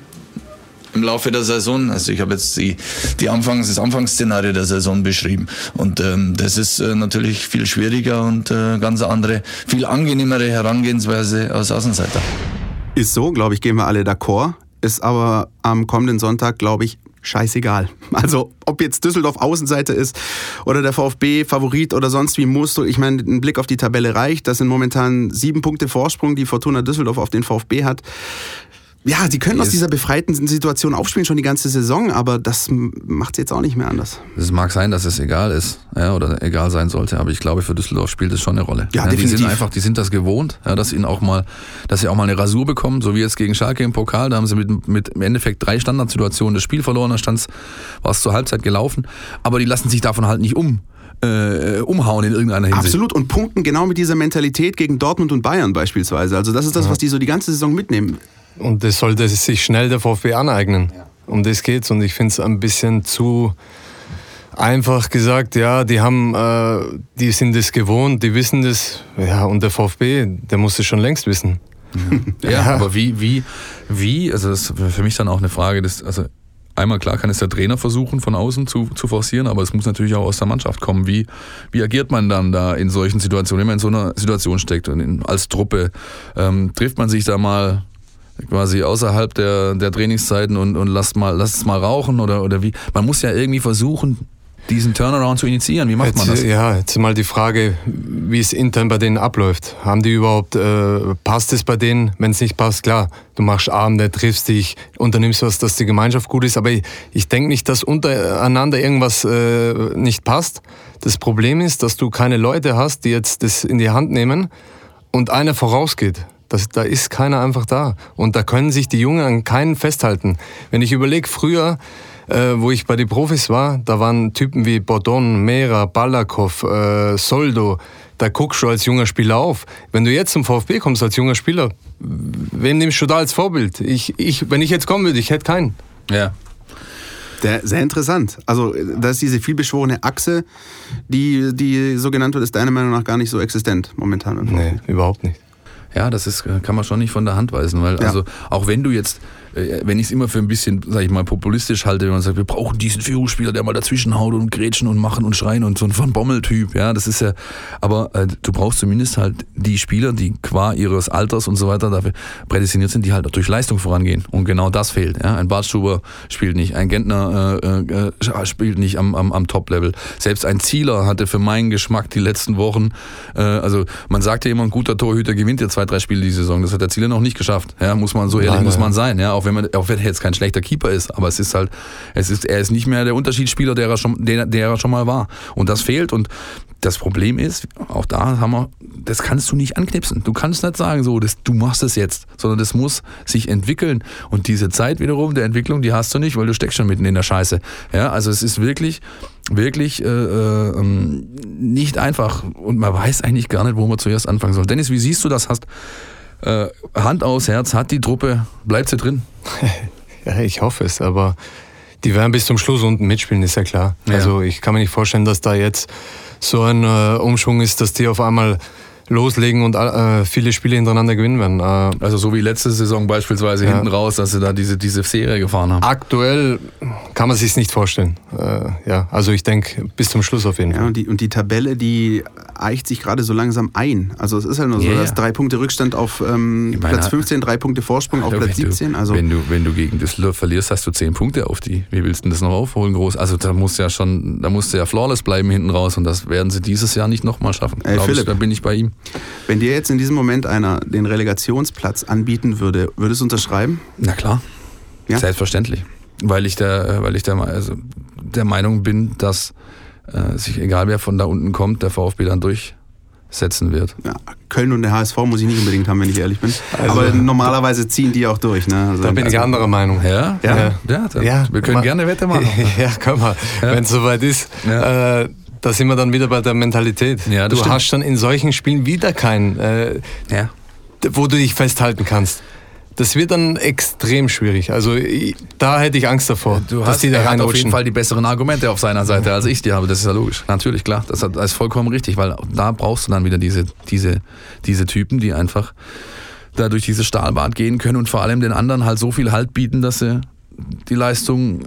im Laufe der Saison. Also ich habe jetzt die, die Anfangs, das Anfangsszenario der Saison beschrieben. Und ähm, das ist äh, natürlich viel schwieriger und äh, ganz andere, viel angenehmere Herangehensweise als Außenseiter. Ist so, glaube ich, gehen wir alle d'accord. Ist aber am kommenden Sonntag, glaube ich, scheißegal. Also ob jetzt Düsseldorf Außenseite ist oder der VfB Favorit oder sonst wie musst du, ich meine, ein Blick auf die Tabelle reicht. Das sind momentan sieben Punkte Vorsprung, die Fortuna Düsseldorf auf den VfB hat ja, sie können aus dieser befreiten Situation aufspielen schon die ganze Saison, aber das macht sie jetzt auch nicht mehr anders. Es mag sein, dass es egal ist, ja, oder egal sein sollte, aber ich glaube, für Düsseldorf spielt es schon eine Rolle. Ja, ja definitiv. Die sind einfach, die sind das gewohnt, ja, dass ihnen auch mal, dass sie auch mal eine Rasur bekommen, so wie jetzt gegen Schalke im Pokal. Da haben sie mit, mit im Endeffekt drei Standardsituationen das Spiel verloren, da stand's, war es zur Halbzeit gelaufen, aber die lassen sich davon halt nicht um äh, umhauen in irgendeiner Hinsicht. Absolut und punkten genau mit dieser Mentalität gegen Dortmund und Bayern beispielsweise. Also das ist das, was die so die ganze Saison mitnehmen. Und das sollte sich schnell der VfB aneignen. Ja. Um das geht's. Und ich finde es ein bisschen zu einfach gesagt, ja, die haben, äh, die sind das gewohnt, die wissen das. Ja, und der VfB, der muss es schon längst wissen. Ja, (laughs) ja, aber wie, wie, wie, also das ist für mich dann auch eine Frage, dass, also einmal klar kann es der Trainer versuchen, von außen zu, zu forcieren, aber es muss natürlich auch aus der Mannschaft kommen. Wie, wie agiert man dann da in solchen Situationen, wenn man in so einer Situation steckt und in, als Truppe? Ähm, trifft man sich da mal quasi außerhalb der, der Trainingszeiten und, und lasst, mal, lasst es mal rauchen oder, oder wie? Man muss ja irgendwie versuchen, diesen Turnaround zu initiieren. Wie macht jetzt, man das? Ja, jetzt mal die Frage, wie es intern bei denen abläuft. Haben die überhaupt, äh, passt es bei denen? Wenn es nicht passt, klar, du machst Abende, triffst dich, unternimmst was, dass die Gemeinschaft gut ist. Aber ich, ich denke nicht, dass untereinander irgendwas äh, nicht passt. Das Problem ist, dass du keine Leute hast, die jetzt das in die Hand nehmen und einer vorausgeht. Das, da ist keiner einfach da. Und da können sich die Jungen an keinen festhalten. Wenn ich überlege, früher, äh, wo ich bei den Profis war, da waren Typen wie Bordon, Mera, Balakov, äh, Soldo. Da guckst du als junger Spieler auf. Wenn du jetzt zum VfB kommst als junger Spieler, wen nimmst du da als Vorbild? Ich, ich, wenn ich jetzt kommen würde, ich hätte keinen. Ja. Der, sehr interessant. Also, da ist diese vielbeschworene Achse, die, die so genannt wird, ist deiner Meinung nach gar nicht so existent momentan. Nee, überhaupt nicht. Ja, das ist, kann man schon nicht von der Hand weisen, weil ja. also auch wenn du jetzt äh, wenn ich es immer für ein bisschen, sag ich mal, populistisch halte, wenn man sagt, wir brauchen diesen Führungsspieler, der mal dazwischen haut und grätschen und machen und schreien und so ein Von Bommel-Typ, ja, das ist ja, aber äh, du brauchst zumindest halt die Spieler, die qua ihres Alters und so weiter dafür prädestiniert sind, die halt durch Leistung vorangehen. Und genau das fehlt. Ja. Ein Bartstuber spielt nicht, ein Gentner äh, äh, spielt nicht am, am, am Top-Level. Selbst ein Zieler hatte für meinen Geschmack die letzten Wochen, äh, also man sagt ja immer, ein guter Torhüter gewinnt ja zwei, drei Spiele die Saison. Das hat der Zieler noch nicht geschafft. Ja, muss man so ehrlich Nein, muss man sein. Ja, auch wenn man, auch wenn er jetzt kein schlechter Keeper ist, aber es ist halt, es ist, er ist nicht mehr der Unterschiedsspieler, der er schon, der, der er schon mal war. Und das fehlt. Und das Problem ist, auch da haben wir, das kannst du nicht anknipsen. Du kannst nicht sagen, so, das, du machst es jetzt, sondern das muss sich entwickeln. Und diese Zeit wiederum der Entwicklung, die hast du nicht, weil du steckst schon mitten in der Scheiße. Ja, also es ist wirklich, wirklich äh, äh, nicht einfach. Und man weiß eigentlich gar nicht, wo man zuerst anfangen soll. Dennis, wie siehst du das? Hast äh, Hand aus Herz, hat die Truppe, bleibt sie drin? (laughs) ja, ich hoffe es, aber die werden bis zum Schluss unten mitspielen, ist ja klar. Ja. Also ich kann mir nicht vorstellen, dass da jetzt so ein äh, Umschwung ist, dass die auf einmal loslegen und äh, viele Spiele hintereinander gewinnen werden. Äh, also so wie letzte Saison beispielsweise ja. hinten raus, dass sie da diese, diese Serie gefahren haben. Aktuell kann man sich nicht vorstellen. Äh, ja, also ich denke bis zum Schluss auf jeden Fall. Ja, und die, und die Tabelle, die eicht sich gerade so langsam ein. Also es ist ja nur so, yeah. dass drei Punkte Rückstand auf ähm, meine, Platz 15, drei Punkte Vorsprung auf Platz 17. Du, also wenn, du, wenn du gegen Düsseldorf verlierst, hast du zehn Punkte auf die. Wie willst du denn das noch aufholen groß? Also da musst du ja schon, da musst du ja flawless bleiben hinten raus und das werden sie dieses Jahr nicht nochmal schaffen. Ey, Philipp, ich, da bin ich bei ihm. Wenn dir jetzt in diesem Moment einer den Relegationsplatz anbieten würde, würdest du unterschreiben? Na klar. Ja? Selbstverständlich. Weil ich der, weil ich der, also der Meinung bin, dass äh, sich egal wer von da unten kommt, der VfB dann durchsetzen wird. Ja, Köln und der HSV muss ich nicht unbedingt haben, wenn ich ehrlich bin. Also, Aber normalerweise ziehen die auch durch. Ne? Also, da bin ich also, anderer Meinung. Ja? Ja, ja. ja, ja wir können gerne Wette machen. (laughs) ja, komm mal, wenn es soweit ist. Äh, da sind wir dann wieder bei der Mentalität. Ja, du stimmt. hast dann in solchen Spielen wieder keinen, äh, ja. wo du dich festhalten kannst. Das wird dann extrem schwierig. Also da hätte ich Angst davor. Du hast, die da er hat auf jeden Fall die besseren Argumente auf seiner Seite, als ich die habe. Das ist ja logisch. Natürlich, klar. Das ist vollkommen richtig, weil da brauchst du dann wieder diese, diese, diese Typen, die einfach da durch dieses Stahlbad gehen können und vor allem den anderen halt so viel Halt bieten, dass sie die Leistung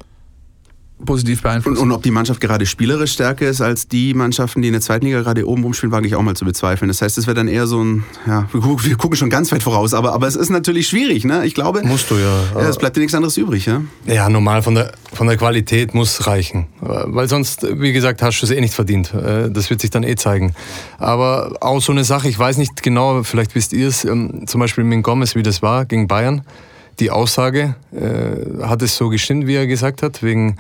positiv beeinflussen. Und, und, ob die Mannschaft gerade spielerisch stärker ist als die Mannschaften, die in der zweiten Liga gerade oben rumspielen, wage ich auch mal zu bezweifeln. Das heißt, es wäre dann eher so ein, ja, wir gucken schon ganz weit voraus, aber, aber es ist natürlich schwierig, ne? Ich glaube. Musst du ja. ja es bleibt dir nichts anderes übrig, ja? Ja, normal von der, von der Qualität muss reichen. Weil sonst, wie gesagt, hast du es eh nicht verdient. Äh, das wird sich dann eh zeigen. Aber auch so eine Sache, ich weiß nicht genau, vielleicht wisst ihr es, ähm, zum Beispiel mit Gomez, wie das war gegen Bayern die Aussage, äh, hat es so gestimmt, wie er gesagt hat, wegen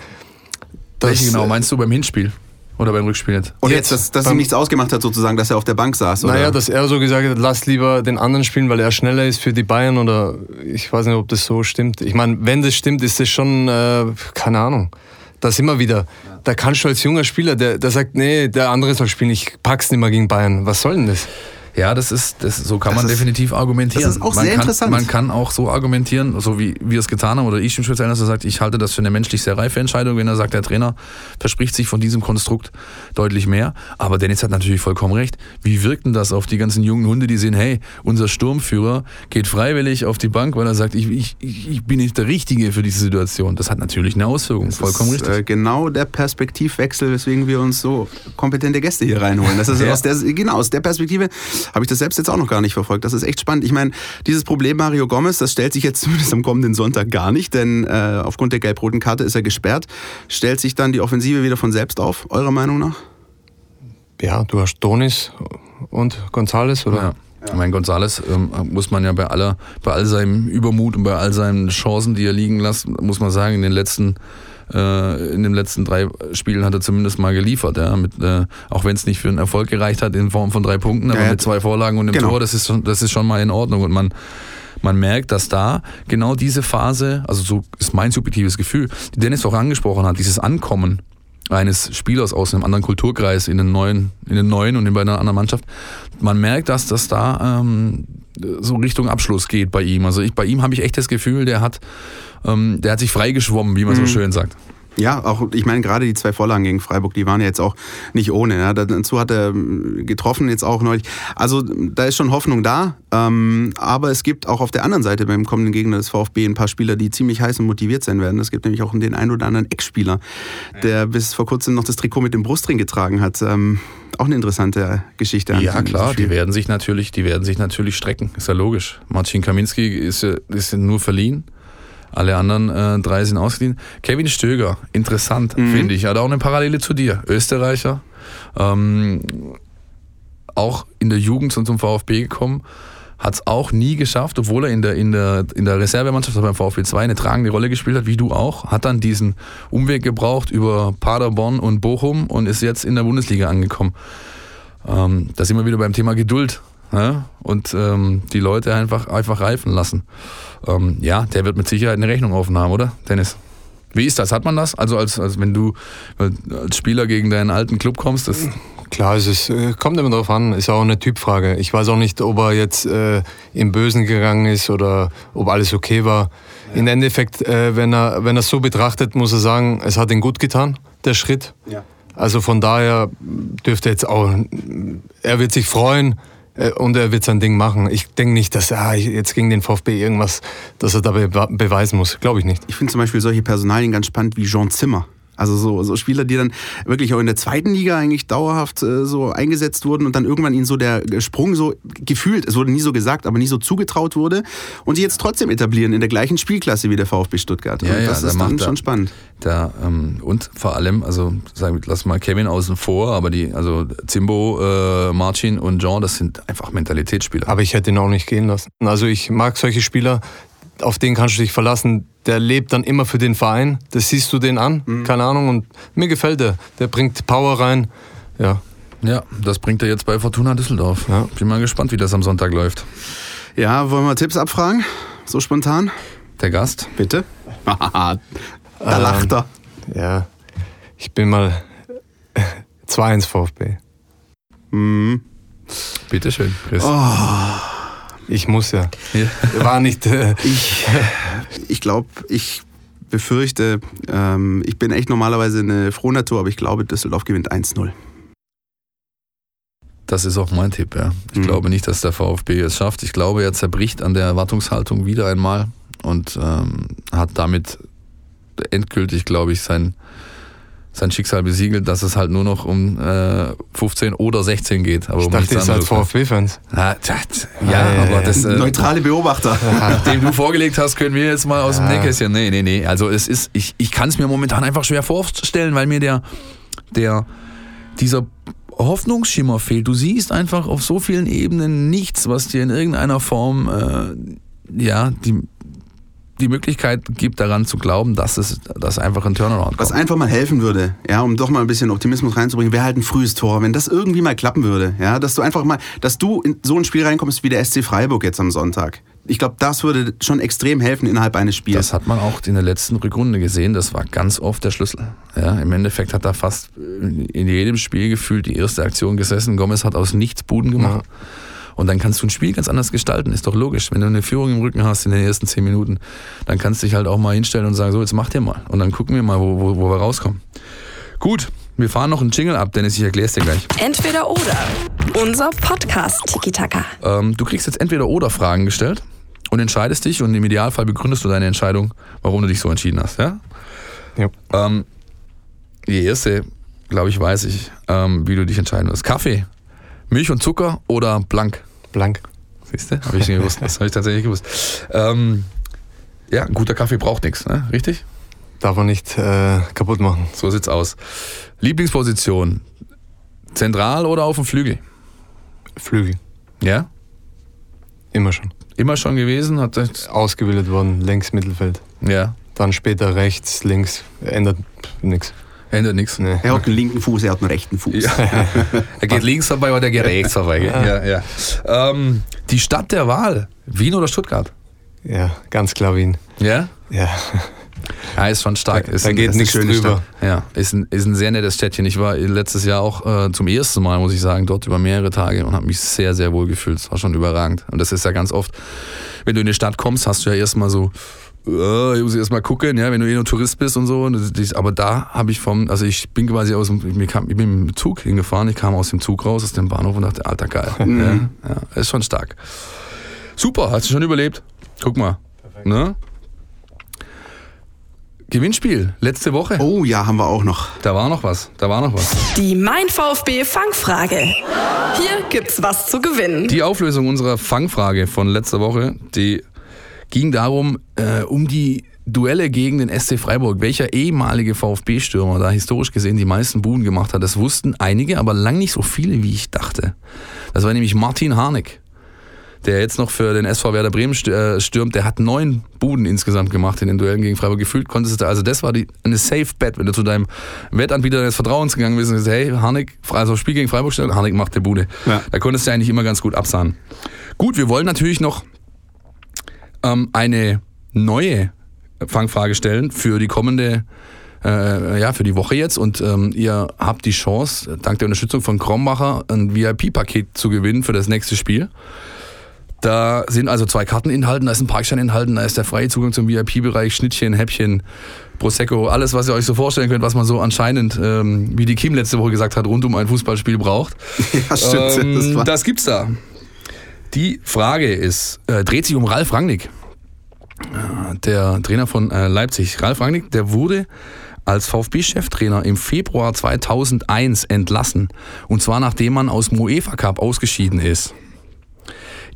welche genau meinst du beim Hinspiel? Oder beim Rückspiel jetzt? Und jetzt, dass, dass ihm nichts ausgemacht hat, sozusagen, dass er auf der Bank saß, oder? Naja, dass er so gesagt hat, lass lieber den anderen spielen, weil er schneller ist für die Bayern oder ich weiß nicht, ob das so stimmt. Ich meine, wenn das stimmt, ist das schon, äh, keine Ahnung. Da sind wir wieder. Da kannst du als junger Spieler, der, der sagt, nee, der andere soll spielen, ich pack's nicht mehr gegen Bayern. Was soll denn das? Ja, das ist, das, so kann das man ist, definitiv argumentieren. Das ist auch man sehr kann, interessant. Man kann auch so argumentieren, so wie wir es getan haben, oder ich im Speziellen, dass er sagt, ich halte das für eine menschlich sehr reife Entscheidung, wenn er sagt, der Trainer verspricht sich von diesem Konstrukt deutlich mehr. Aber Dennis hat natürlich vollkommen recht. Wie wirkt denn das auf die ganzen jungen Hunde, die sehen, hey, unser Sturmführer geht freiwillig auf die Bank, weil er sagt, ich, ich, ich bin nicht der Richtige für diese Situation. Das hat natürlich eine Auswirkung, das vollkommen ist, richtig. Äh, genau der Perspektivwechsel, weswegen wir uns so kompetente Gäste hier reinholen. Das ist (laughs) ja. aus der, genau, aus der Perspektive habe ich das selbst jetzt auch noch gar nicht verfolgt. Das ist echt spannend. Ich meine, dieses Problem Mario Gomez, das stellt sich jetzt (laughs) zumindest am kommenden Sonntag gar nicht, denn äh, aufgrund der gelb-roten Karte ist er gesperrt. Stellt sich dann die Offensive wieder von selbst auf, eurer Meinung nach? Ja, du hast Donis und Gonzales, oder? Ja. Ja. Mein Gonzales ähm, muss man ja bei aller, bei all seinem Übermut und bei all seinen Chancen, die er liegen lässt, muss man sagen, in den letzten in den letzten drei Spielen hat er zumindest mal geliefert, ja, mit, äh, auch wenn es nicht für einen Erfolg gereicht hat in Form von drei Punkten, aber ja, mit zwei Vorlagen und einem genau. Tor, das ist, das ist schon mal in Ordnung und man man merkt, dass da genau diese Phase, also so ist mein subjektives Gefühl, die Dennis auch angesprochen hat, dieses Ankommen eines Spielers aus einem anderen Kulturkreis in den neuen, in den neuen und in bei einer anderen Mannschaft. Man merkt, dass das da ähm, so Richtung Abschluss geht bei ihm. Also ich, bei ihm habe ich echt das Gefühl, der hat, ähm, der hat sich freigeschwommen, wie man mhm. so schön sagt. Ja, auch, ich meine, gerade die zwei Vorlagen gegen Freiburg, die waren ja jetzt auch nicht ohne. Ja. Dazu hat er ähm, getroffen jetzt auch neulich. Also da ist schon Hoffnung da. Ähm, aber es gibt auch auf der anderen Seite beim kommenden Gegner des VfB ein paar Spieler, die ziemlich heiß und motiviert sein werden. Es gibt nämlich auch den einen oder anderen Ex-Spieler, der bis vor kurzem noch das Trikot mit dem Brustring getragen hat. Ähm, auch eine interessante Geschichte. Ja, klar, die werden sich natürlich, die werden sich natürlich strecken. Ist ja logisch. Marcin Kaminski ist, ist nur verliehen. Alle anderen äh, drei sind ausgeliehen. Kevin Stöger, interessant, mhm. finde ich. Hat auch eine Parallele zu dir. Österreicher. Ähm, auch in der Jugend zum VfB gekommen. Hat es auch nie geschafft, obwohl er in der, in der, in der Reservemannschaft beim VfB 2 eine tragende Rolle gespielt hat, wie du auch. Hat dann diesen Umweg gebraucht über Paderborn und Bochum und ist jetzt in der Bundesliga angekommen. Ähm, da sind wir wieder beim Thema Geduld ja? und ähm, die Leute einfach, einfach reifen lassen. Ähm, ja, der wird mit Sicherheit eine Rechnung offen haben, oder, Dennis? Wie ist das? Hat man das? Also als, als wenn du als Spieler gegen deinen alten Club kommst, das Klar, es ist, äh, kommt immer darauf an, ist auch eine Typfrage. Ich weiß auch nicht, ob er jetzt äh, im Bösen gegangen ist oder ob alles okay war. Ja. Im Endeffekt, äh, wenn er wenn er so betrachtet, muss er sagen, es hat ihm gut getan, der Schritt. Ja. Also von daher dürfte jetzt auch, er wird sich freuen, und er wird sein Ding machen. Ich denke nicht, dass er ah, jetzt gegen den VfB irgendwas, dass er da beweisen muss. Glaube ich nicht. Ich finde zum Beispiel solche Personalien ganz spannend wie Jean Zimmer. Also so, so Spieler, die dann wirklich auch in der zweiten Liga eigentlich dauerhaft äh, so eingesetzt wurden und dann irgendwann ihnen so der Sprung so gefühlt, es wurde nie so gesagt, aber nie so zugetraut wurde und die jetzt trotzdem etablieren in der gleichen Spielklasse wie der VfB Stuttgart. Ja, ja, das ist dann schon spannend. Da, ähm, und vor allem, also sagen, lass mal Kevin außen vor, aber die, also Zimbo, äh, Marcin und Jean, das sind einfach Mentalitätsspieler. Aber ich hätte ihn auch nicht gehen lassen. Also ich mag solche Spieler, auf den kannst du dich verlassen. Der lebt dann immer für den Verein. Das siehst du den an, mhm. keine Ahnung. Und mir gefällt der. Der bringt Power rein. Ja. Ja, das bringt er jetzt bei Fortuna Düsseldorf. Ja. Bin mal gespannt, wie das am Sonntag läuft. Ja, wollen wir Tipps abfragen? So spontan? Der Gast? Bitte. (laughs) da lacht er. Ähm, ja, ich bin mal (laughs) 2-1 VfB. Mhm. Bitteschön, Chris. Oh. Ich muss ja. ja. War nicht. Äh ich ich glaube, ich befürchte, ähm, ich bin echt normalerweise eine Frohnatur, aber ich glaube, Düsseldorf gewinnt 1-0. Das ist auch mein Tipp, ja. Ich mhm. glaube nicht, dass der VfB es schafft. Ich glaube, er zerbricht an der Erwartungshaltung wieder einmal und ähm, hat damit endgültig, glaube ich, sein sein Schicksal besiegelt, dass es halt nur noch um äh, 15 oder 16 geht. Aber ich um dachte, ihr seid VfB-Fans. Ja, ja, aber das... Äh, Neutrale (laughs) Beobachter. Nachdem du vorgelegt hast, können wir jetzt mal aus dem Nähkästchen... Nee, nee, nee. Also es ist... Ich, ich kann es mir momentan einfach schwer vorstellen, weil mir der... der dieser Hoffnungsschimmer fehlt. Du siehst einfach auf so vielen Ebenen nichts, was dir in irgendeiner Form... Äh, ja, die die Möglichkeit gibt, daran zu glauben, dass es dass einfach ein Turnaround kommt. Was einfach mal helfen würde, ja, um doch mal ein bisschen Optimismus reinzubringen, wäre halt ein frühes Tor. Wenn das irgendwie mal klappen würde, ja, dass du einfach mal, dass du in so ein Spiel reinkommst wie der SC Freiburg jetzt am Sonntag. Ich glaube, das würde schon extrem helfen innerhalb eines Spiels. Das hat man auch in der letzten Rückrunde gesehen. Das war ganz oft der Schlüssel. Ja, Im Endeffekt hat da fast in jedem Spiel gefühlt die erste Aktion gesessen. Gomez hat aus nichts Buden gemacht. Ja. Und dann kannst du ein Spiel ganz anders gestalten. Ist doch logisch. Wenn du eine Führung im Rücken hast in den ersten zehn Minuten, dann kannst du dich halt auch mal hinstellen und sagen, so, jetzt mach dir mal. Und dann gucken wir mal, wo, wo, wo wir rauskommen. Gut, wir fahren noch einen Jingle ab, Dennis, ich erkläre es dir gleich. Entweder oder. Unser Podcast Tiki Taka. Ähm, du kriegst jetzt entweder oder Fragen gestellt und entscheidest dich und im Idealfall begründest du deine Entscheidung, warum du dich so entschieden hast. Ja? ja. Ähm, die erste, glaube ich, weiß ich, ähm, wie du dich entscheiden wirst. Kaffee Milch und Zucker oder blank? Blank. Siehst du? Habe ich nicht gewusst. Das habe ich tatsächlich gewusst. Ähm, ja, ein guter Kaffee braucht nichts, ne? richtig? Darf man nicht äh, kaputt machen. So sieht's aus. Lieblingsposition: Zentral oder auf dem Flügel? Flügel. Ja? Immer schon. Immer schon gewesen? Hat Ausgebildet worden, längs Mittelfeld. Ja. Dann später rechts, links, ändert nichts. Ändert nichts. Nee. Er hat einen linken Fuß, er hat einen rechten Fuß. Ja. (laughs) er geht links vorbei oder er geht rechts vorbei. Ja, ja. Ähm, die Stadt der Wahl, Wien oder Stuttgart? Ja, ganz klar Wien. Ja? Ja. (laughs) Ja, ist schon stark. Da, ist da ein, geht nichts drüber. Ja, ist ein, ist ein sehr nettes Städtchen. Ich war letztes Jahr auch äh, zum ersten Mal, muss ich sagen, dort über mehrere Tage und habe mich sehr, sehr wohl gefühlt. Es war schon überragend. Und das ist ja ganz oft, wenn du in die Stadt kommst, hast du ja erstmal so ich muss erst mal gucken, ja, wenn du eh nur Tourist bist und so. Aber da habe ich vom, also ich bin quasi aus dem, ich, kam, ich bin im Zug hingefahren, ich kam aus dem Zug raus, aus dem Bahnhof und dachte, alter geil. Mhm. Ja, ja, ist schon stark. Super, hast du schon überlebt? Guck mal. Ne? Gewinnspiel, letzte Woche. Oh ja, haben wir auch noch. Da war noch was, da war noch was. Die Mein VfB Fangfrage. Hier gibt's was zu gewinnen. Die Auflösung unserer Fangfrage von letzter Woche, die ging darum, äh, um die Duelle gegen den SC Freiburg. Welcher ehemalige VfB-Stürmer da historisch gesehen die meisten Buden gemacht hat, das wussten einige, aber lang nicht so viele, wie ich dachte. Das war nämlich Martin Harnik der jetzt noch für den SV Werder Bremen äh, stürmt, der hat neun Buden insgesamt gemacht in den Duellen gegen Freiburg. Gefühlt konntest du, also das war die, eine Safe Bet, wenn du zu deinem Wettanbieter des Vertrauens gegangen bist und gesagt, hey, Harnik, also Spiel gegen Freiburg stellen, Harnik macht der Bude. Ja. Da konntest du eigentlich immer ganz gut absahen. Gut, wir wollen natürlich noch ähm, eine neue Fangfrage stellen für die kommende äh, ja, für die Woche jetzt und ähm, ihr habt die Chance, dank der Unterstützung von Krombacher ein VIP-Paket zu gewinnen für das nächste Spiel. Da sind also zwei Karten enthalten, da ist ein Parkschein enthalten, da ist der freie Zugang zum VIP-Bereich, Schnittchen, Häppchen, Prosecco, alles, was ihr euch so vorstellen könnt, was man so anscheinend, ähm, wie die Kim letzte Woche gesagt hat, rund um ein Fußballspiel braucht. (laughs) Ja, stimmt. Ähm, das, das, gibt's da. Die Frage ist, äh, dreht sich um Ralf Rangnick, äh, der Trainer von äh, Leipzig. Ralf Rangnick, der wurde als VfB-Cheftrainer im Februar 2001 entlassen. Und zwar nachdem man aus dem UEFA Cup ausgeschieden ist.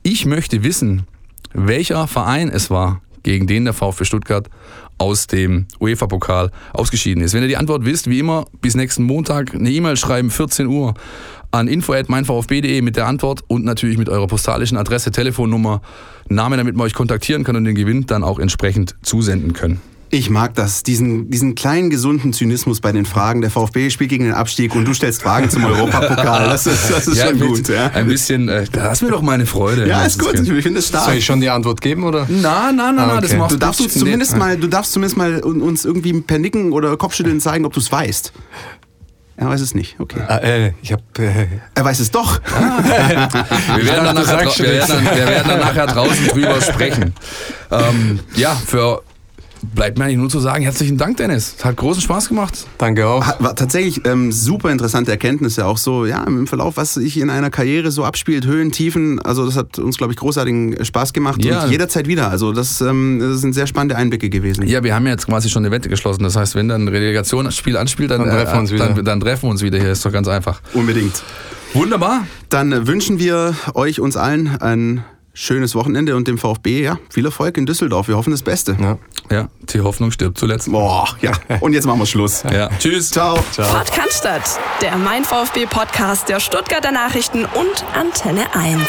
Ich möchte wissen, welcher Verein es war, gegen den der VfB Stuttgart aus dem UEFA-Pokal ausgeschieden ist. Wenn ihr die Antwort wisst, wie immer, bis nächsten Montag eine E-Mail schreiben, 14 Uhr, an info.meinvfb.de mit der Antwort und natürlich mit eurer postalischen Adresse, Telefonnummer, Name, damit man euch kontaktieren kann und den Gewinn dann auch entsprechend zusenden können. Ich mag das, diesen, diesen kleinen gesunden Zynismus bei den Fragen. Der VfB spielt gegen den Abstieg und du stellst Fragen zum (laughs) Europapokal. Das ist, das ist ja, schon gut. Ja. Ein bisschen, äh, da hast mir doch meine Freude. Ja, ist gut. Ich finde es stark. Soll ich schon die Antwort geben oder? Na, na, na, ah, okay. das machst du. Darfst uns zumindest mal, du darfst zumindest mal uns irgendwie per Nicken oder Kopfschütteln zeigen, ob du es weißt. Er weiß es nicht. Okay. Ah, äh, ich hab, äh er weiß es doch. Ah. (laughs) wir, werden dann nachher, wir, werden dann, wir werden dann nachher draußen drüber sprechen. (laughs) Ähm, ja, für bleibt mir eigentlich nur zu sagen, herzlichen Dank, Dennis. Es hat großen Spaß gemacht. Danke auch. War tatsächlich ähm, super interessante Erkenntnisse, auch so, ja, im Verlauf, was sich in einer Karriere so abspielt, Höhen, Tiefen. Also, das hat uns, glaube ich, großartigen Spaß gemacht ja. und jederzeit wieder. Also, das, ähm, das sind sehr spannende Einblicke gewesen. Ja, wir haben ja jetzt quasi schon eine Wette geschlossen. Das heißt, wenn dann ein Relegationsspiel anspielt, dann, dann, treffen, wir uns wieder. Dann, dann treffen wir uns wieder hier. Ist doch ganz einfach. Unbedingt. Wunderbar. Dann wünschen wir euch, uns allen, ein schönes Wochenende und dem VfB, ja, viel Erfolg in Düsseldorf. Wir hoffen das Beste. Ja, ja die Hoffnung stirbt zuletzt. Boah, ja. Und jetzt machen wir Schluss. Ja. Tschüss. Ciao. Ciao. Cannstatt, der Mein VfB Podcast der Stuttgarter Nachrichten und Antenne 1.